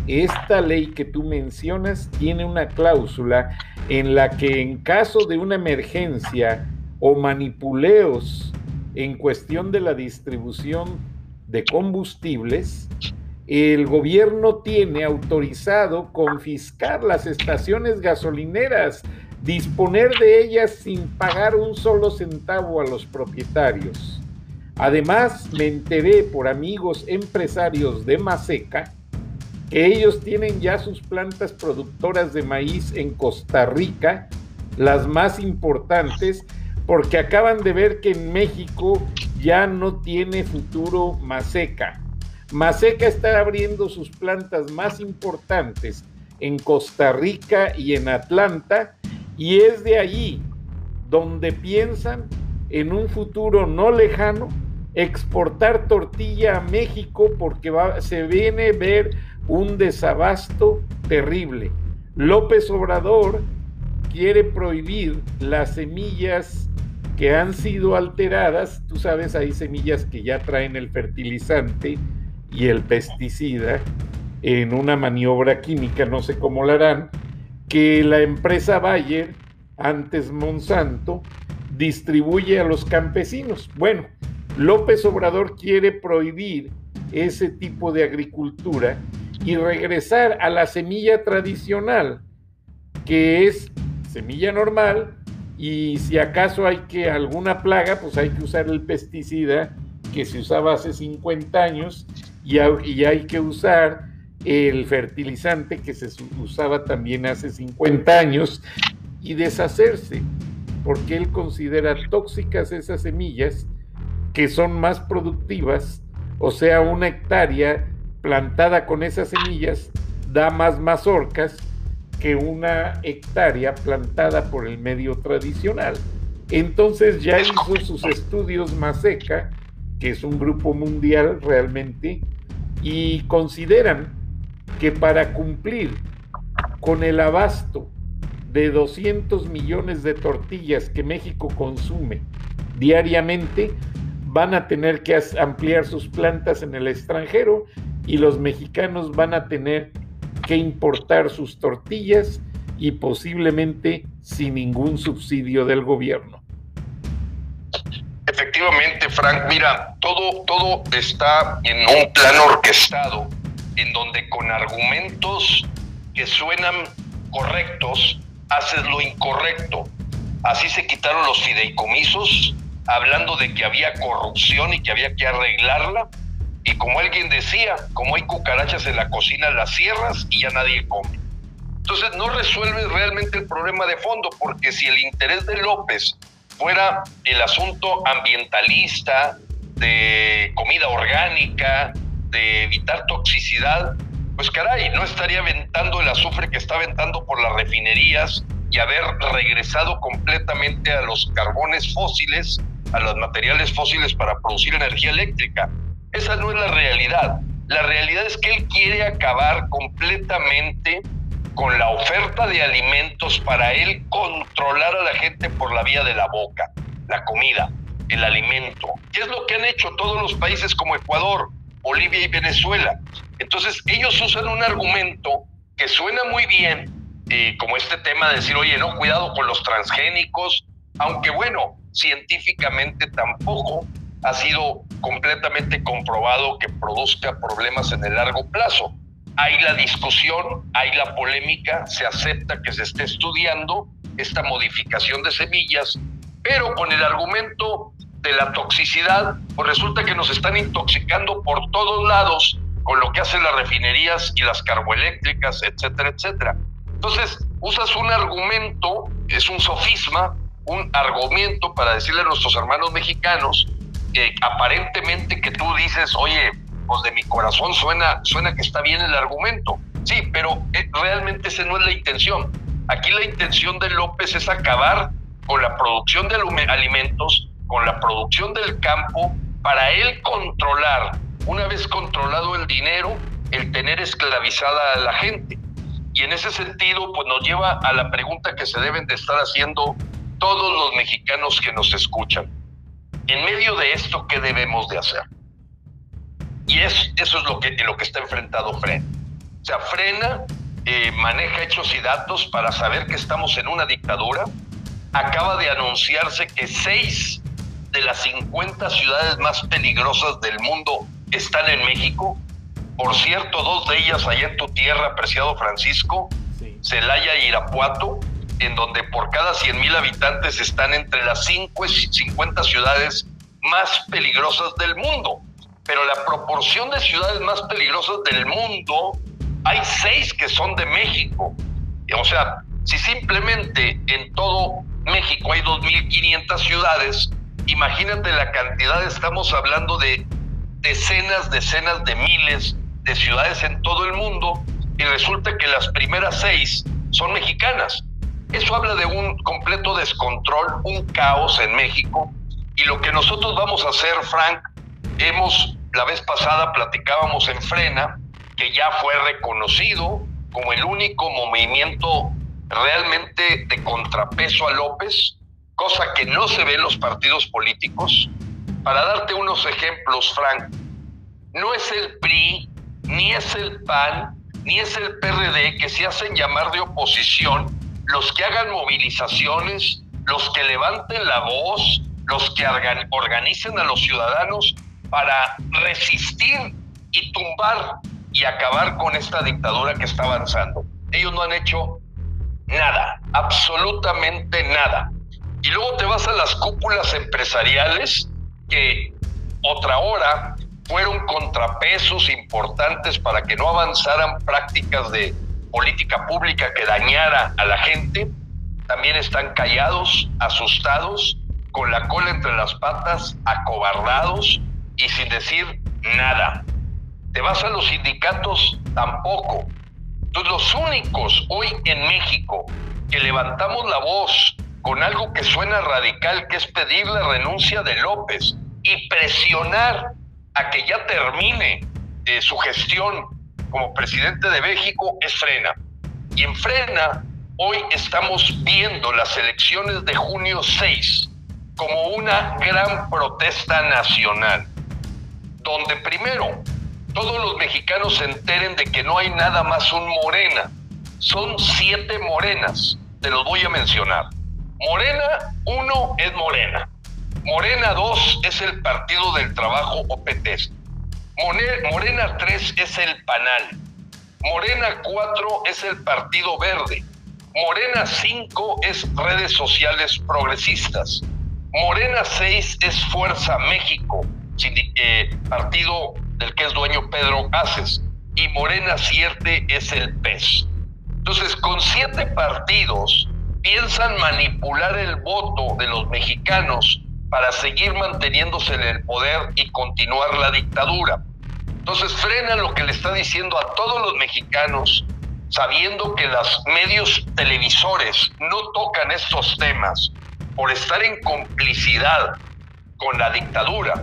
esta ley que tú mencionas tiene una cláusula en la que en caso de una emergencia o manipuleos en cuestión de la distribución de combustibles, el gobierno tiene autorizado confiscar las estaciones gasolineras disponer de ellas sin pagar un solo centavo a los propietarios. Además, me enteré por amigos empresarios de Maseca ellos tienen ya sus plantas productoras de maíz en Costa Rica, las más importantes, porque acaban de ver que en México ya no tiene futuro Maseca. Maseca está abriendo sus plantas más importantes en Costa Rica y en Atlanta y es de allí donde piensan en un futuro no lejano exportar tortilla a México porque se viene a ver un desabasto terrible. López Obrador quiere prohibir las semillas que han sido alteradas. Tú sabes, hay semillas que ya traen el fertilizante y el pesticida en una maniobra química, no sé cómo la harán, que la empresa Bayer, antes Monsanto, distribuye a los campesinos. Bueno, López Obrador quiere prohibir ese tipo de agricultura y regresar a la semilla tradicional, que es semilla normal, y si acaso hay que alguna plaga, pues hay que usar el pesticida que se usaba hace 50 años y, hay que usar el fertilizante que se usaba también hace 50 años y deshacerse, porque él considera tóxicas esas semillas que son más productivas, o sea, una hectárea plantada con esas semillas da más mazorcas que una hectárea plantada por el medio tradicional. Entonces ya hizo sus estudios Maseca, que es un grupo mundial realmente, y consideran que para cumplir con el abasto de 200 millones de tortillas que México consume diariamente, van a tener que ampliar sus plantas en el extranjero y los mexicanos van a tener que importar sus tortillas y posiblemente sin ningún subsidio del gobierno. Efectivamente, Frank, mira, todo, todo está en un plan orquestado, en donde con argumentos que suenan correctos, haces lo incorrecto. Así se quitaron los fideicomisos, hablando de que había corrupción y que había que arreglarla, y como alguien decía, como hay cucarachas en la cocina, las cierras y ya nadie come. Entonces no resuelve realmente el problema de fondo, porque si el interés de López fuera el asunto ambientalista, de comida orgánica, de evitar toxicidad, pues caray, no estaría aventando el azufre que está aventando por las refinerías y haber regresado completamente a los carbones fósiles, a los materiales fósiles para producir energía eléctrica. Esa no es la realidad. La realidad es que él quiere acabar completamente con la oferta de alimentos para él controlar a la gente por la vía de la boca, la comida, el alimento. ¿Qué es lo que han hecho todos los países como Ecuador, Bolivia y Venezuela? Entonces ellos usan un argumento que suena muy bien, eh, como este tema de decir, oye, no, cuidado con los transgénicos, aunque bueno, científicamente tampoco ha sido completamente comprobado que produzca problemas en el largo plazo. Hay la discusión, hay la polémica, se acepta que se esté estudiando esta modificación de semillas, pero con el argumento de la toxicidad, pues resulta que nos están intoxicando por todos lados con lo que hacen las refinerías y las carboeléctricas, etcétera, etcétera. Entonces, usas un argumento, es un sofisma, un argumento para decirle a nuestros hermanos mexicanos aparentemente que tú dices, oye, pues de mi corazón suena, suena que está bien el argumento. Sí, pero eh, realmente esa no es la intención. Aquí la intención de López es acabar con la producción de alimentos, con la producción del campo, para él controlar, una vez controlado el dinero, el tener esclavizada a la gente. Y en ese sentido, pues nos lleva a la pregunta que se deben de estar haciendo todos los mexicanos que nos escuchan en medio de esto, ¿qué debemos de hacer? Y es, eso es lo que, lo que está enfrentado Frena. O sea, Frena eh, maneja hechos y datos para saber que estamos en una dictadura. Acaba de anunciarse que seis de las 50 ciudades más peligrosas del mundo están en México. Por cierto, dos de ellas allá en tu tierra, apreciado Francisco, Celaya y Irapuato, en donde por cada 100 mil habitantes están entre las 5 y 50 ciudades más peligrosas del mundo. Pero la proporción de ciudades más peligrosas del mundo, hay seis que son de México. O sea, si simplemente en todo México hay 2.500 ciudades, imagínate la cantidad, estamos hablando de decenas, decenas de miles de ciudades en todo el mundo y resulta que las primeras seis son mexicanas. Eso habla de un completo descontrol, un caos en México. Y lo que nosotros vamos a hacer, Frank, hemos, la vez pasada platicábamos en Frena, que ya fue reconocido como el único movimiento realmente de contrapeso a López, cosa que no se ve en los partidos políticos. Para darte unos ejemplos, Frank, no es el PRI, ni es el PAN, ni es el PRD que se hacen llamar de oposición los que hagan movilizaciones, los que levanten la voz, los que organicen a los ciudadanos para resistir y tumbar y acabar con esta dictadura que está avanzando. Ellos no han hecho nada, absolutamente nada. Y luego te vas a las cúpulas empresariales que otra hora fueron contrapesos importantes para que no avanzaran prácticas de política pública que dañara a la gente. También están callados, asustados, con la cola entre las patas, acobardados y sin decir nada. Te vas a los sindicatos tampoco. Entonces los únicos hoy en México que levantamos la voz con algo que suena radical, que es pedir la renuncia de López y presionar a que ya termine eh, su gestión como presidente de México, es Frena. Y en Frena, hoy estamos viendo las elecciones de junio 6 como una gran protesta nacional, donde primero todos los mexicanos se enteren de que no hay nada más un morena. Son siete morenas, te los voy a mencionar. Morena 1 es Morena. Morena 2 es el Partido del Trabajo o PTS. Morena 3 es el PANAL. Morena 4 es el Partido Verde. Morena 5 es redes sociales progresistas. Morena 6 es Fuerza México, eh, partido del que es dueño Pedro Aces. Y Morena 7 es el PES. Entonces, con siete partidos, piensan manipular el voto de los mexicanos para seguir manteniéndose en el poder y continuar la dictadura. Entonces frena lo que le está diciendo a todos los mexicanos, sabiendo que los medios televisores no tocan estos temas por estar en complicidad con la dictadura.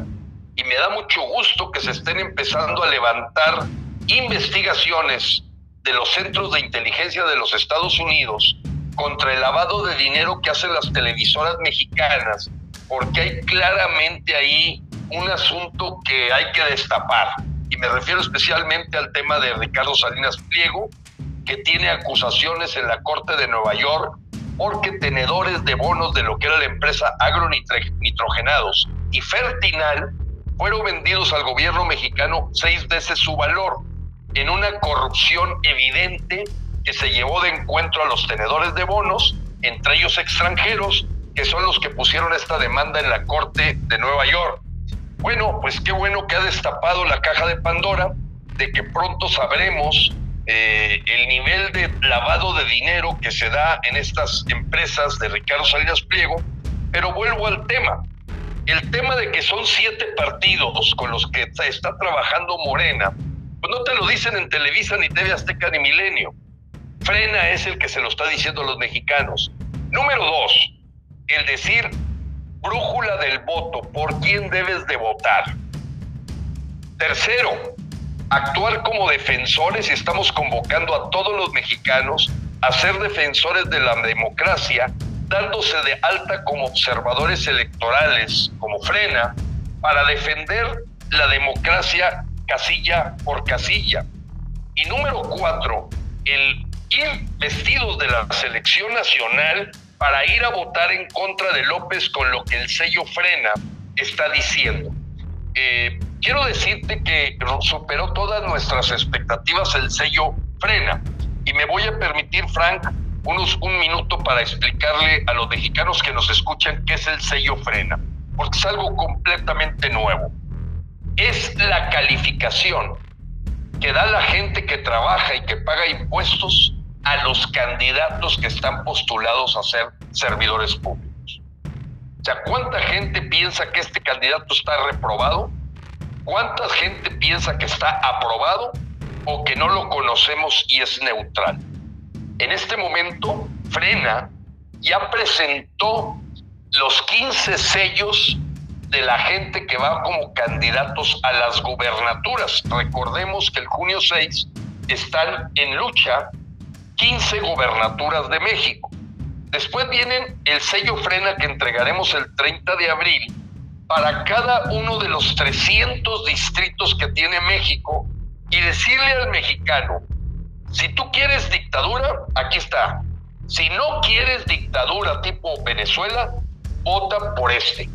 Y me da mucho gusto que se estén empezando a levantar investigaciones de los centros de inteligencia de los Estados Unidos contra el lavado de dinero que hacen las televisoras mexicanas, porque hay claramente ahí un asunto que hay que destapar. Y me refiero especialmente al tema de Ricardo Salinas Pliego, que tiene acusaciones en la Corte de Nueva York porque tenedores de bonos de lo que era la empresa Agronitrogenados y Fertinal fueron vendidos al gobierno mexicano seis veces su valor en una corrupción evidente que se llevó de encuentro a los tenedores de bonos, entre ellos extranjeros, que son los que pusieron esta demanda en la Corte de Nueva York. Bueno, pues qué bueno que ha destapado la caja de Pandora, de que pronto sabremos eh, el nivel de lavado de dinero que se da en estas empresas de Ricardo Salinas Pliego, pero vuelvo al tema. El tema de que son siete partidos con los que está trabajando Morena, pues no te lo dicen en Televisa, ni TV Azteca, ni Milenio. Frena es el que se lo está diciendo a los mexicanos. Número dos, el decir brújula del voto, por quién debes de votar. Tercero, actuar como defensores y estamos convocando a todos los mexicanos a ser defensores de la democracia, dándose de alta como observadores electorales, como frena, para defender la democracia casilla por casilla. Y número cuatro, el ir vestidos de la selección nacional para ir a votar en contra de López con lo que el sello frena está diciendo. Eh, quiero decirte que superó todas nuestras expectativas el sello frena y me voy a permitir, Frank, unos un minuto para explicarle a los mexicanos que nos escuchan qué es el sello frena, porque es algo completamente nuevo. Es la calificación que da la gente que trabaja y que paga impuestos a los candidatos que están postulados a ser servidores públicos. O sea, ¿cuánta gente piensa que este candidato está reprobado? ¿Cuánta gente piensa que está aprobado o que no lo conocemos y es neutral? En este momento, Frena ya presentó los 15 sellos de la gente que va como candidatos a las gubernaturas. Recordemos que el junio 6 están en lucha 15 gobernaturas de México. Después vienen el sello frena que entregaremos el 30 de abril para cada uno de los 300 distritos que tiene México y decirle al mexicano, si tú quieres dictadura, aquí está. Si no quieres dictadura tipo Venezuela, vota por este.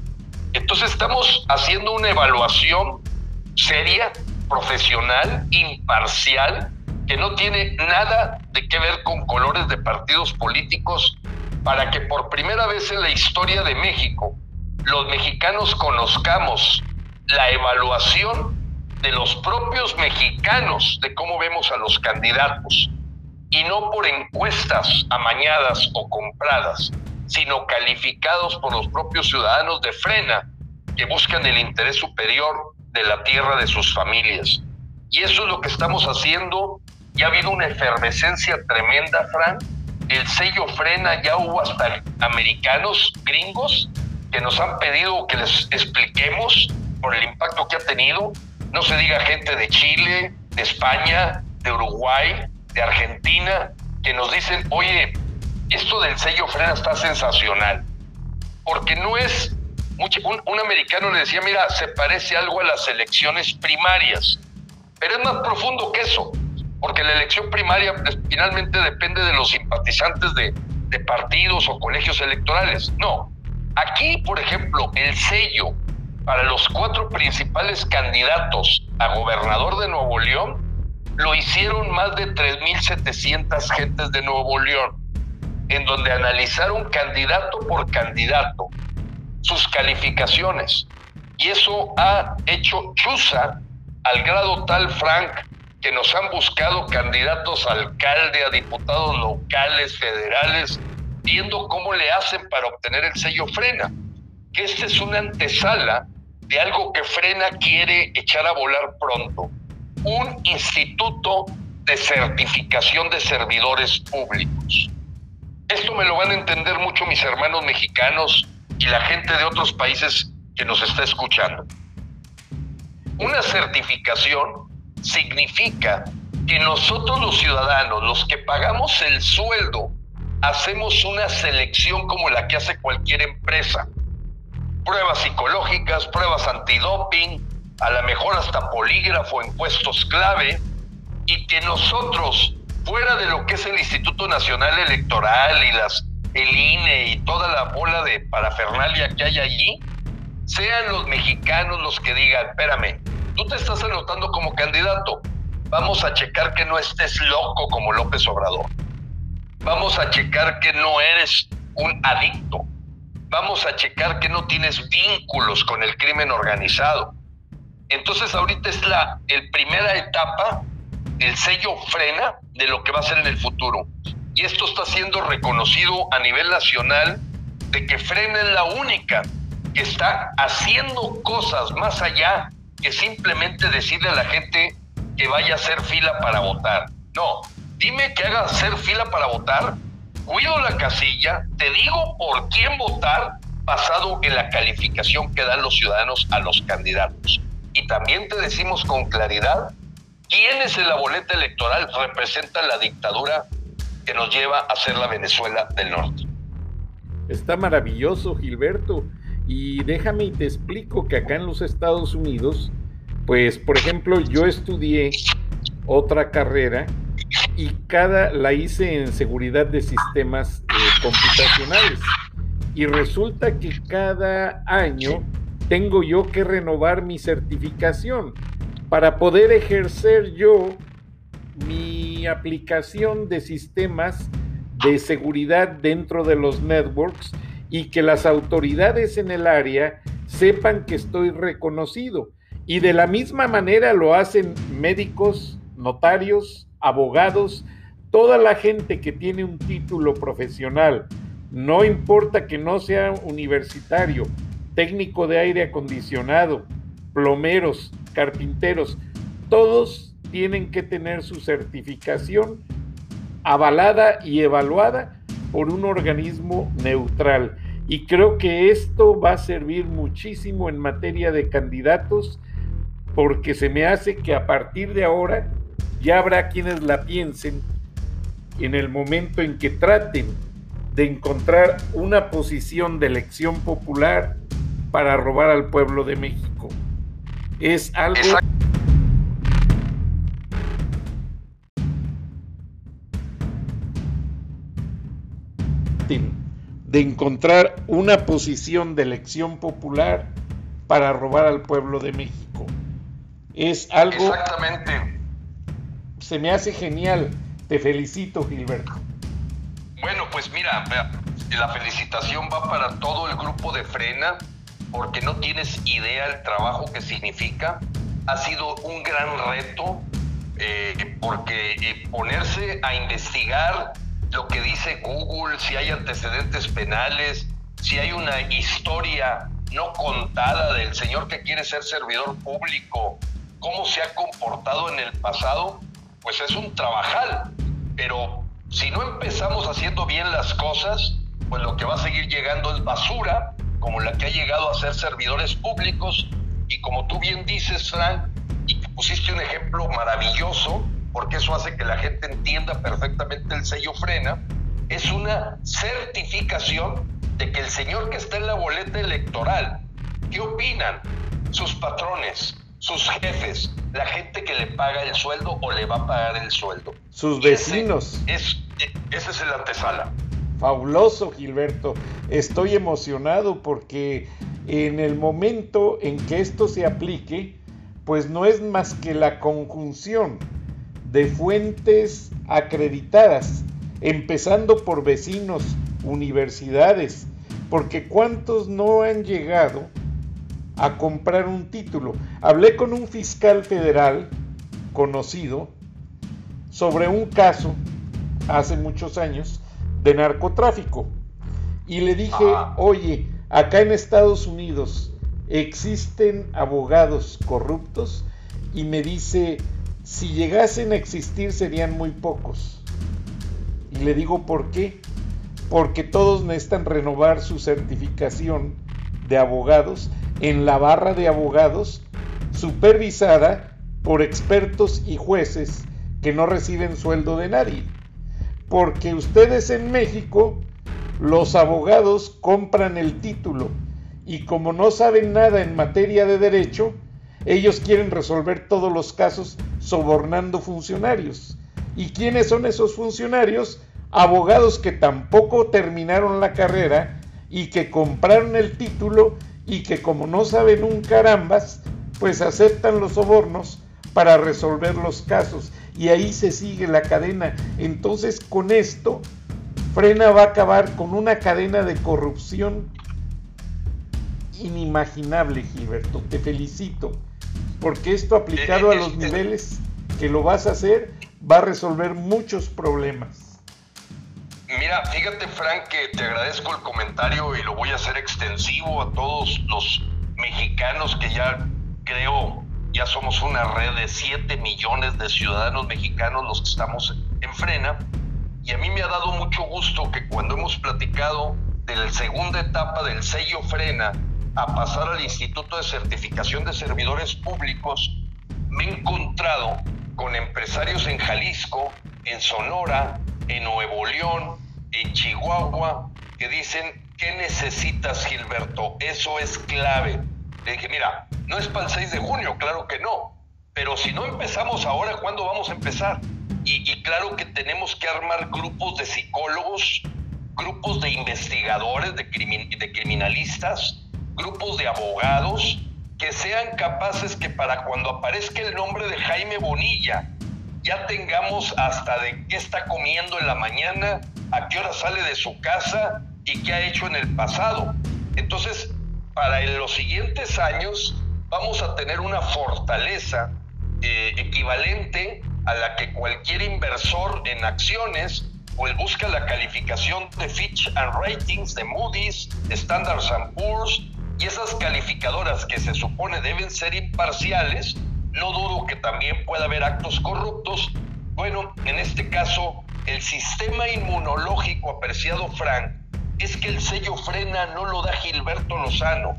Entonces estamos haciendo una evaluación seria, profesional, imparcial, que no tiene nada de que ver con colores de partidos políticos, para que por primera vez en la historia de México los mexicanos conozcamos la evaluación de los propios mexicanos de cómo vemos a los candidatos y no por encuestas amañadas o compradas, sino calificados por los propios ciudadanos de frena que buscan el interés superior de la tierra de sus familias. Y eso es lo que estamos haciendo. Ya ha habido una efervescencia tremenda, Fran. El sello frena, ya hubo hasta americanos, gringos, que nos han pedido que les expliquemos por el impacto que ha tenido. No se diga gente de Chile, de España, de Uruguay, de Argentina, que nos dicen, oye, esto del sello frena está sensacional. Porque no es, un, un americano le decía, mira, se parece algo a las elecciones primarias, pero es más profundo que eso, porque la elección primaria pues, finalmente depende de los simpatizantes de, de partidos o colegios electorales. No, aquí, por ejemplo, el sello para los cuatro principales candidatos a gobernador de Nuevo León lo hicieron más de 3.700 gentes de Nuevo León, en donde analizaron candidato por candidato sus calificaciones. Y eso ha hecho chuza al grado tal, Frank, que nos han buscado candidatos a alcalde, a diputados locales, federales, viendo cómo le hacen para obtener el sello frena. Que esta es una antesala de algo que frena quiere echar a volar pronto un instituto de certificación de servidores públicos. Esto me lo van a entender mucho mis hermanos mexicanos y la gente de otros países que nos está escuchando. Una certificación significa que nosotros los ciudadanos, los que pagamos el sueldo, hacemos una selección como la que hace cualquier empresa. Pruebas psicológicas, pruebas antidoping, a lo mejor hasta polígrafo en puestos clave, y que nosotros, fuera de lo que es el Instituto Nacional Electoral y las, el INE y toda la bola de parafernalia que hay allí, sean los mexicanos los que digan, espérame, tú te estás anotando como candidato, vamos a checar que no estés loco como López Obrador, vamos a checar que no eres un adicto, vamos a checar que no tienes vínculos con el crimen organizado, entonces ahorita es la el primera etapa, el sello frena de lo que va a ser en el futuro. Y esto está siendo reconocido a nivel nacional de que frena es la única que está haciendo cosas más allá que simplemente decirle a la gente que vaya a hacer fila para votar. No, dime que haga hacer fila para votar, cuido la casilla, te digo por quién votar basado en la calificación que dan los ciudadanos a los candidatos y también te decimos con claridad quiénes en la boleta electoral representan la dictadura que nos lleva a ser la Venezuela del Norte. Está maravilloso, Gilberto. Y déjame y te explico que acá en los Estados Unidos, pues por ejemplo, yo estudié otra carrera y cada la hice en seguridad de sistemas eh, computacionales. Y resulta que cada año tengo yo que renovar mi certificación para poder ejercer yo mi aplicación de sistemas de seguridad dentro de los networks y que las autoridades en el área sepan que estoy reconocido. Y de la misma manera lo hacen médicos, notarios, abogados, toda la gente que tiene un título profesional, no importa que no sea universitario, técnico de aire acondicionado, plomeros, carpinteros, todos tienen que tener su certificación avalada y evaluada por un organismo neutral. Y creo que esto va a servir muchísimo en materia de candidatos porque se me hace que a partir de ahora ya habrá quienes la piensen en el momento en que traten de encontrar una posición de elección popular para robar al pueblo de México. Es algo... de encontrar una posición de elección popular para robar al pueblo de México. Es algo... Exactamente. Se me hace genial. Te felicito, Gilberto. Bueno, pues mira, la felicitación va para todo el grupo de Frena, porque no tienes idea el trabajo que significa. Ha sido un gran reto, eh, porque eh, ponerse a investigar lo que dice Google, si hay antecedentes penales, si hay una historia no contada del señor que quiere ser servidor público, cómo se ha comportado en el pasado, pues es un trabajal. Pero si no empezamos haciendo bien las cosas, pues lo que va a seguir llegando es basura, como la que ha llegado a ser servidores públicos. Y como tú bien dices, Frank, y pusiste un ejemplo maravilloso, porque eso hace que la gente entienda perfectamente el sello frena, es una certificación de que el señor que está en la boleta electoral, ¿qué opinan? Sus patrones, sus jefes, la gente que le paga el sueldo o le va a pagar el sueldo. Sus vecinos. es, ese es el antesala. Fabuloso, Gilberto. Estoy emocionado porque en el momento en que esto se aplique, pues no es más que la conjunción de fuentes acreditadas, empezando por vecinos, universidades, porque cuántos no han llegado a comprar un título. Hablé con un fiscal federal conocido sobre un caso hace muchos años de narcotráfico y le dije, oye, acá en Estados Unidos existen abogados corruptos y me dice, si llegasen a existir serían muy pocos. Y le digo, ¿por qué? Porque todos necesitan renovar su certificación de abogados en la barra de abogados supervisada por expertos y jueces que no reciben sueldo de nadie. Porque ustedes en México, los abogados compran el título y como no saben nada en materia de derecho, ellos quieren resolver todos los casos sobornando funcionarios. ¿Y quiénes son esos funcionarios? Abogados que tampoco terminaron la carrera y que compraron el título y que como no saben un carambas, pues aceptan los sobornos para resolver los casos. Y ahí se sigue la cadena. Entonces con esto, Frena va a acabar con una cadena de corrupción inimaginable, Gilberto. Te felicito porque esto aplicado a los niveles que lo vas a hacer va a resolver muchos problemas. Mira, fíjate Frank que te agradezco el comentario y lo voy a hacer extensivo a todos los mexicanos que ya creo ya somos una red de 7 millones de ciudadanos mexicanos los que estamos en frena y a mí me ha dado mucho gusto que cuando hemos platicado de la segunda etapa del sello frena a pasar al Instituto de Certificación de Servidores Públicos, me he encontrado con empresarios en Jalisco, en Sonora, en Nuevo León, en Chihuahua, que dicen, ¿qué necesitas Gilberto? Eso es clave. Le dije, mira, no es para el 6 de junio, claro que no, pero si no empezamos ahora, ¿cuándo vamos a empezar? Y, claro que tenemos que armar grupos de psicólogos, grupos de investigadores, de, de criminalistas, grupos de abogados que sean capaces que para cuando aparezca el nombre de Jaime Bonilla, ya tengamos hasta de qué está comiendo en la mañana, a qué hora sale de su casa y qué ha hecho en el pasado. Entonces, para en los siguientes años vamos a tener una fortaleza eh, equivalente a la que cualquier inversor en acciones pues busca la calificación de Fitch and Ratings, de Moody's, Standard Poor's, y esas calificadoras que se supone deben ser imparciales, no dudo que también pueda haber actos corruptos. Bueno, en este caso, el sistema inmunológico apreciado Frank es que el sello frena no lo da Gilberto Lozano,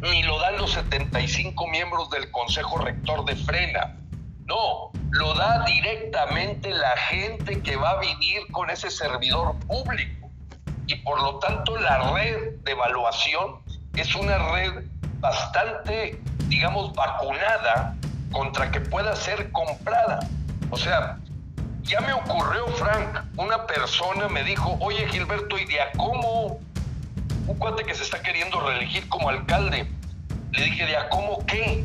ni lo dan los 75 miembros del Consejo Rector de Frena. No, lo da directamente la gente que va a vivir con ese servidor público. Y por lo tanto la red de evaluación es una red bastante, digamos, vacunada contra que pueda ser comprada. O sea, ya me ocurrió, Frank, una persona me dijo, oye Gilberto, ¿y de a cómo un cuate que se está queriendo reelegir como alcalde. Le dije, ¿de a cómo qué?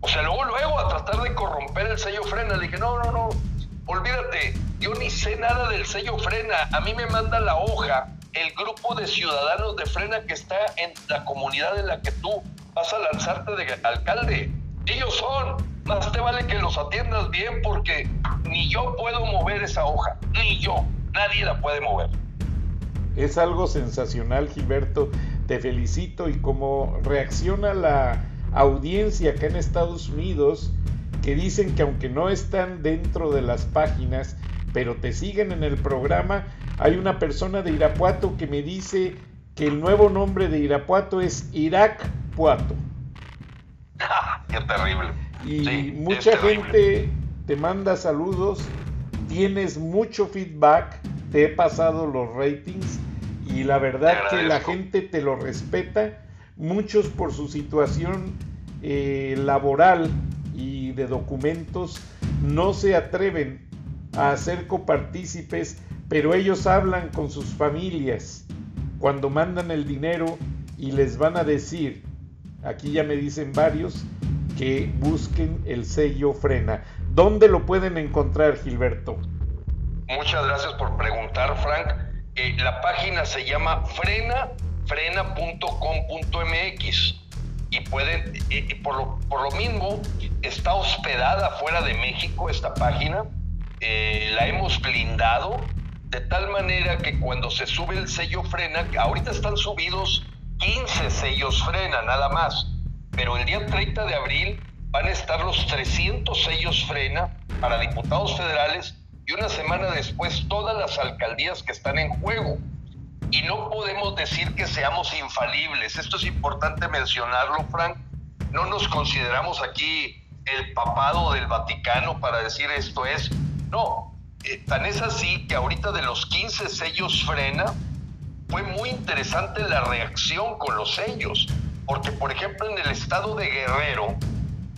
O sea, luego, luego, a tratar de corromper el sello frena, le dije, no, no, no, olvídate, yo ni sé nada del sello frena. A mí me manda la hoja el grupo de ciudadanos de frena que está en la comunidad en la que tú vas a lanzarte de alcalde. Ellos son. Más te vale que los atiendas bien porque ni yo puedo mover esa hoja, ni yo. Nadie la puede mover. Es algo sensacional, Gilberto. Te felicito y como reacciona la audiencia acá en Estados Unidos, que dicen que aunque no están dentro de las páginas, pero te siguen en el programa, hay una persona de Irapuato que me dice que el nuevo nombre de Irapuato es Irak Puato. ¡Qué terrible! Y mucha gente te manda saludos, tienes mucho feedback, te he pasado los ratings y la verdad que la gente te lo respeta, muchos por su situación eh, laboral y de documentos no se atreven a ser copartícipes, pero ellos hablan con sus familias cuando mandan el dinero y les van a decir, aquí ya me dicen varios, que busquen el sello Frena. ¿Dónde lo pueden encontrar, Gilberto? Muchas gracias por preguntar, Frank. Eh, la página se llama frena, frena.com.mx y pueden, eh, eh, por, lo, por lo mismo, está hospedada fuera de México esta página. la hemos blindado de tal manera que cuando se sube el sello frena, ahorita están subidos 15 sellos frena, nada más, pero el día 30 de abril van a estar los 300 sellos frena para diputados federales y una semana después todas las alcaldías que están en juego. Y no podemos decir que seamos infalibles. Esto es importante mencionarlo, Frank. No nos consideramos aquí el papado del Vaticano para decir esto es. No, eh, tan es así que ahorita de los 15 sellos frena, fue muy interesante la reacción con los sellos. Porque, por ejemplo, en el estado de Guerrero,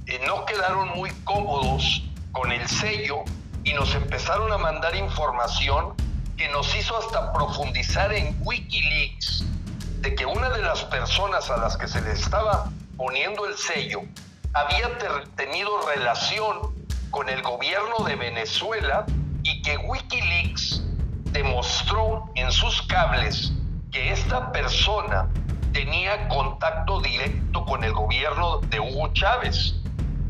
eh, no quedaron muy cómodos con el sello y nos empezaron a mandar información que nos hizo hasta profundizar en Wikileaks de que una de las personas a las que se le estaba poniendo el sello había tenido relación con el gobierno de Venezuela que Wikileaks demostró en sus cables que esta persona tenía contacto directo con el gobierno de Hugo Chávez,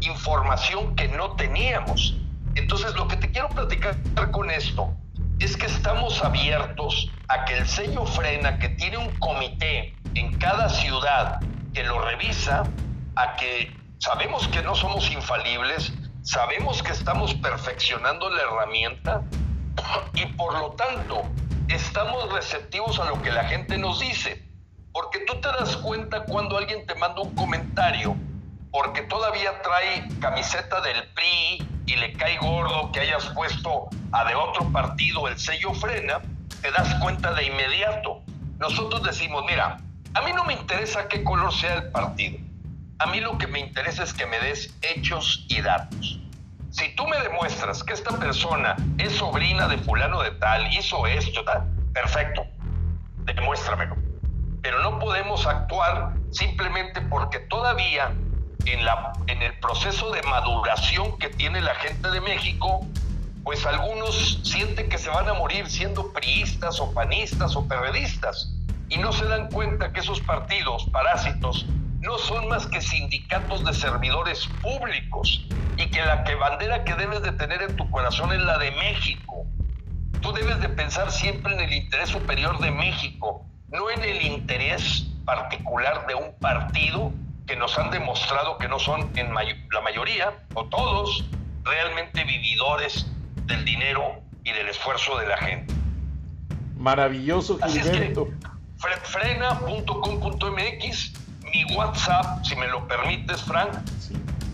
información que no teníamos. Entonces, lo que te quiero platicar con esto es que estamos abiertos a que el sello frena, que tiene un comité en cada ciudad que lo revisa, a que sabemos que no somos infalibles, sabemos que estamos perfeccionando la herramienta y por lo tanto estamos receptivos a lo que la gente nos dice. Porque tú te das cuenta cuando alguien te manda un comentario porque todavía trae camiseta del PRI y le cae gordo que hayas puesto a de otro partido el sello frena, te das cuenta de inmediato. Nosotros decimos, mira, a mí no me interesa qué color sea el partido. A mí lo que me interesa es que me des hechos y datos. Si tú me demuestras que esta persona es sobrina de fulano de tal, hizo esto, tal, perfecto, demuéstramelo. Pero no podemos actuar simplemente porque todavía en, la, en el proceso de maduración que tiene la gente de México, pues algunos sienten que se van a morir siendo priistas o panistas o perredistas y no se dan cuenta que esos partidos parásitos no son más que sindicatos de servidores públicos y que la que bandera que debes de tener en tu corazón es la de México. Tú debes de pensar siempre en el interés superior de México, no en el interés particular de un partido que nos han demostrado que no son en la mayoría o todos realmente vividores del dinero y del esfuerzo de la gente. Maravilloso, Gilberto. frena.com.mx, mi WhatsApp, si me lo permites, Frank.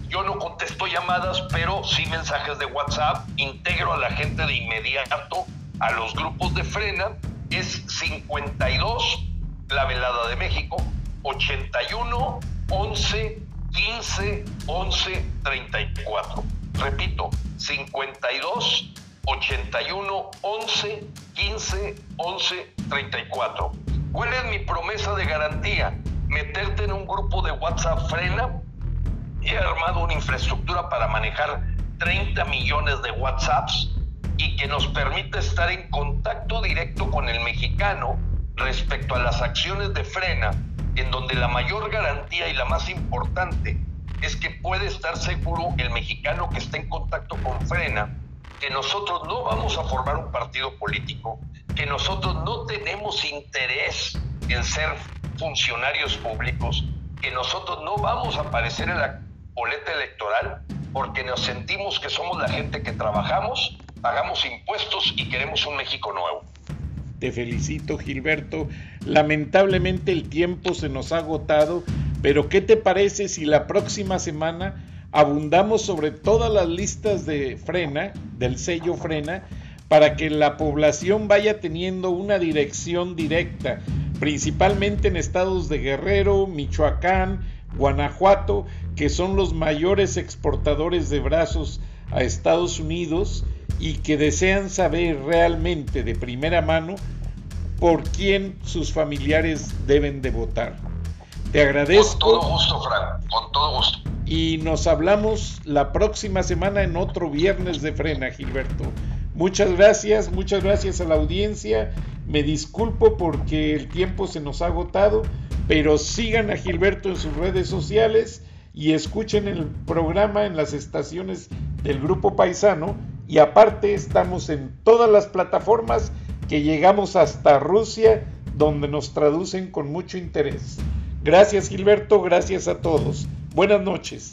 Yo no contesto llamadas, pero sí mensajes de WhatsApp. Integro a la gente de inmediato a los grupos de frena. Es 52, la velada de México, 81 11 15 11 34. Repito, 52 81 11 15 11 34. ¿Cuál es mi promesa de garantía? Meterte en un grupo de WhatsApp frena. He armado una infraestructura para manejar 30 millones de WhatsApps y que nos permite estar en contacto directo con el mexicano respecto a las acciones de frena, en donde la mayor garantía y la más importante es que puede estar seguro el mexicano que está en contacto con frena que nosotros no vamos a formar un partido político, que nosotros no tenemos interés en ser funcionarios públicos, que nosotros no vamos a aparecer en la boleta electoral porque nos sentimos que somos la gente que trabajamos, pagamos impuestos y queremos un México nuevo. Te felicito Gilberto. Lamentablemente el tiempo se nos ha agotado, pero ¿qué te parece si la próxima semana abundamos sobre todas las listas de frena, del sello frena, para que la población vaya teniendo una dirección directa, principalmente en estados de Guerrero, Michoacán, Guanajuato, que son los mayores exportadores de brazos a Estados Unidos y que desean saber realmente de primera mano por quién sus familiares deben de votar. Te agradezco. Con todo gusto, Frank, con todo gusto y nos hablamos la próxima semana en otro viernes de frena, Gilberto. Muchas gracias, muchas gracias a la audiencia. Me disculpo porque el tiempo se nos ha agotado, pero sigan a Gilberto en sus redes sociales y escuchen el programa en las estaciones del Grupo Paisano. Y aparte estamos en todas las plataformas que llegamos hasta Rusia, donde nos traducen con mucho interés. Gracias Gilberto, gracias a todos. Buenas noches.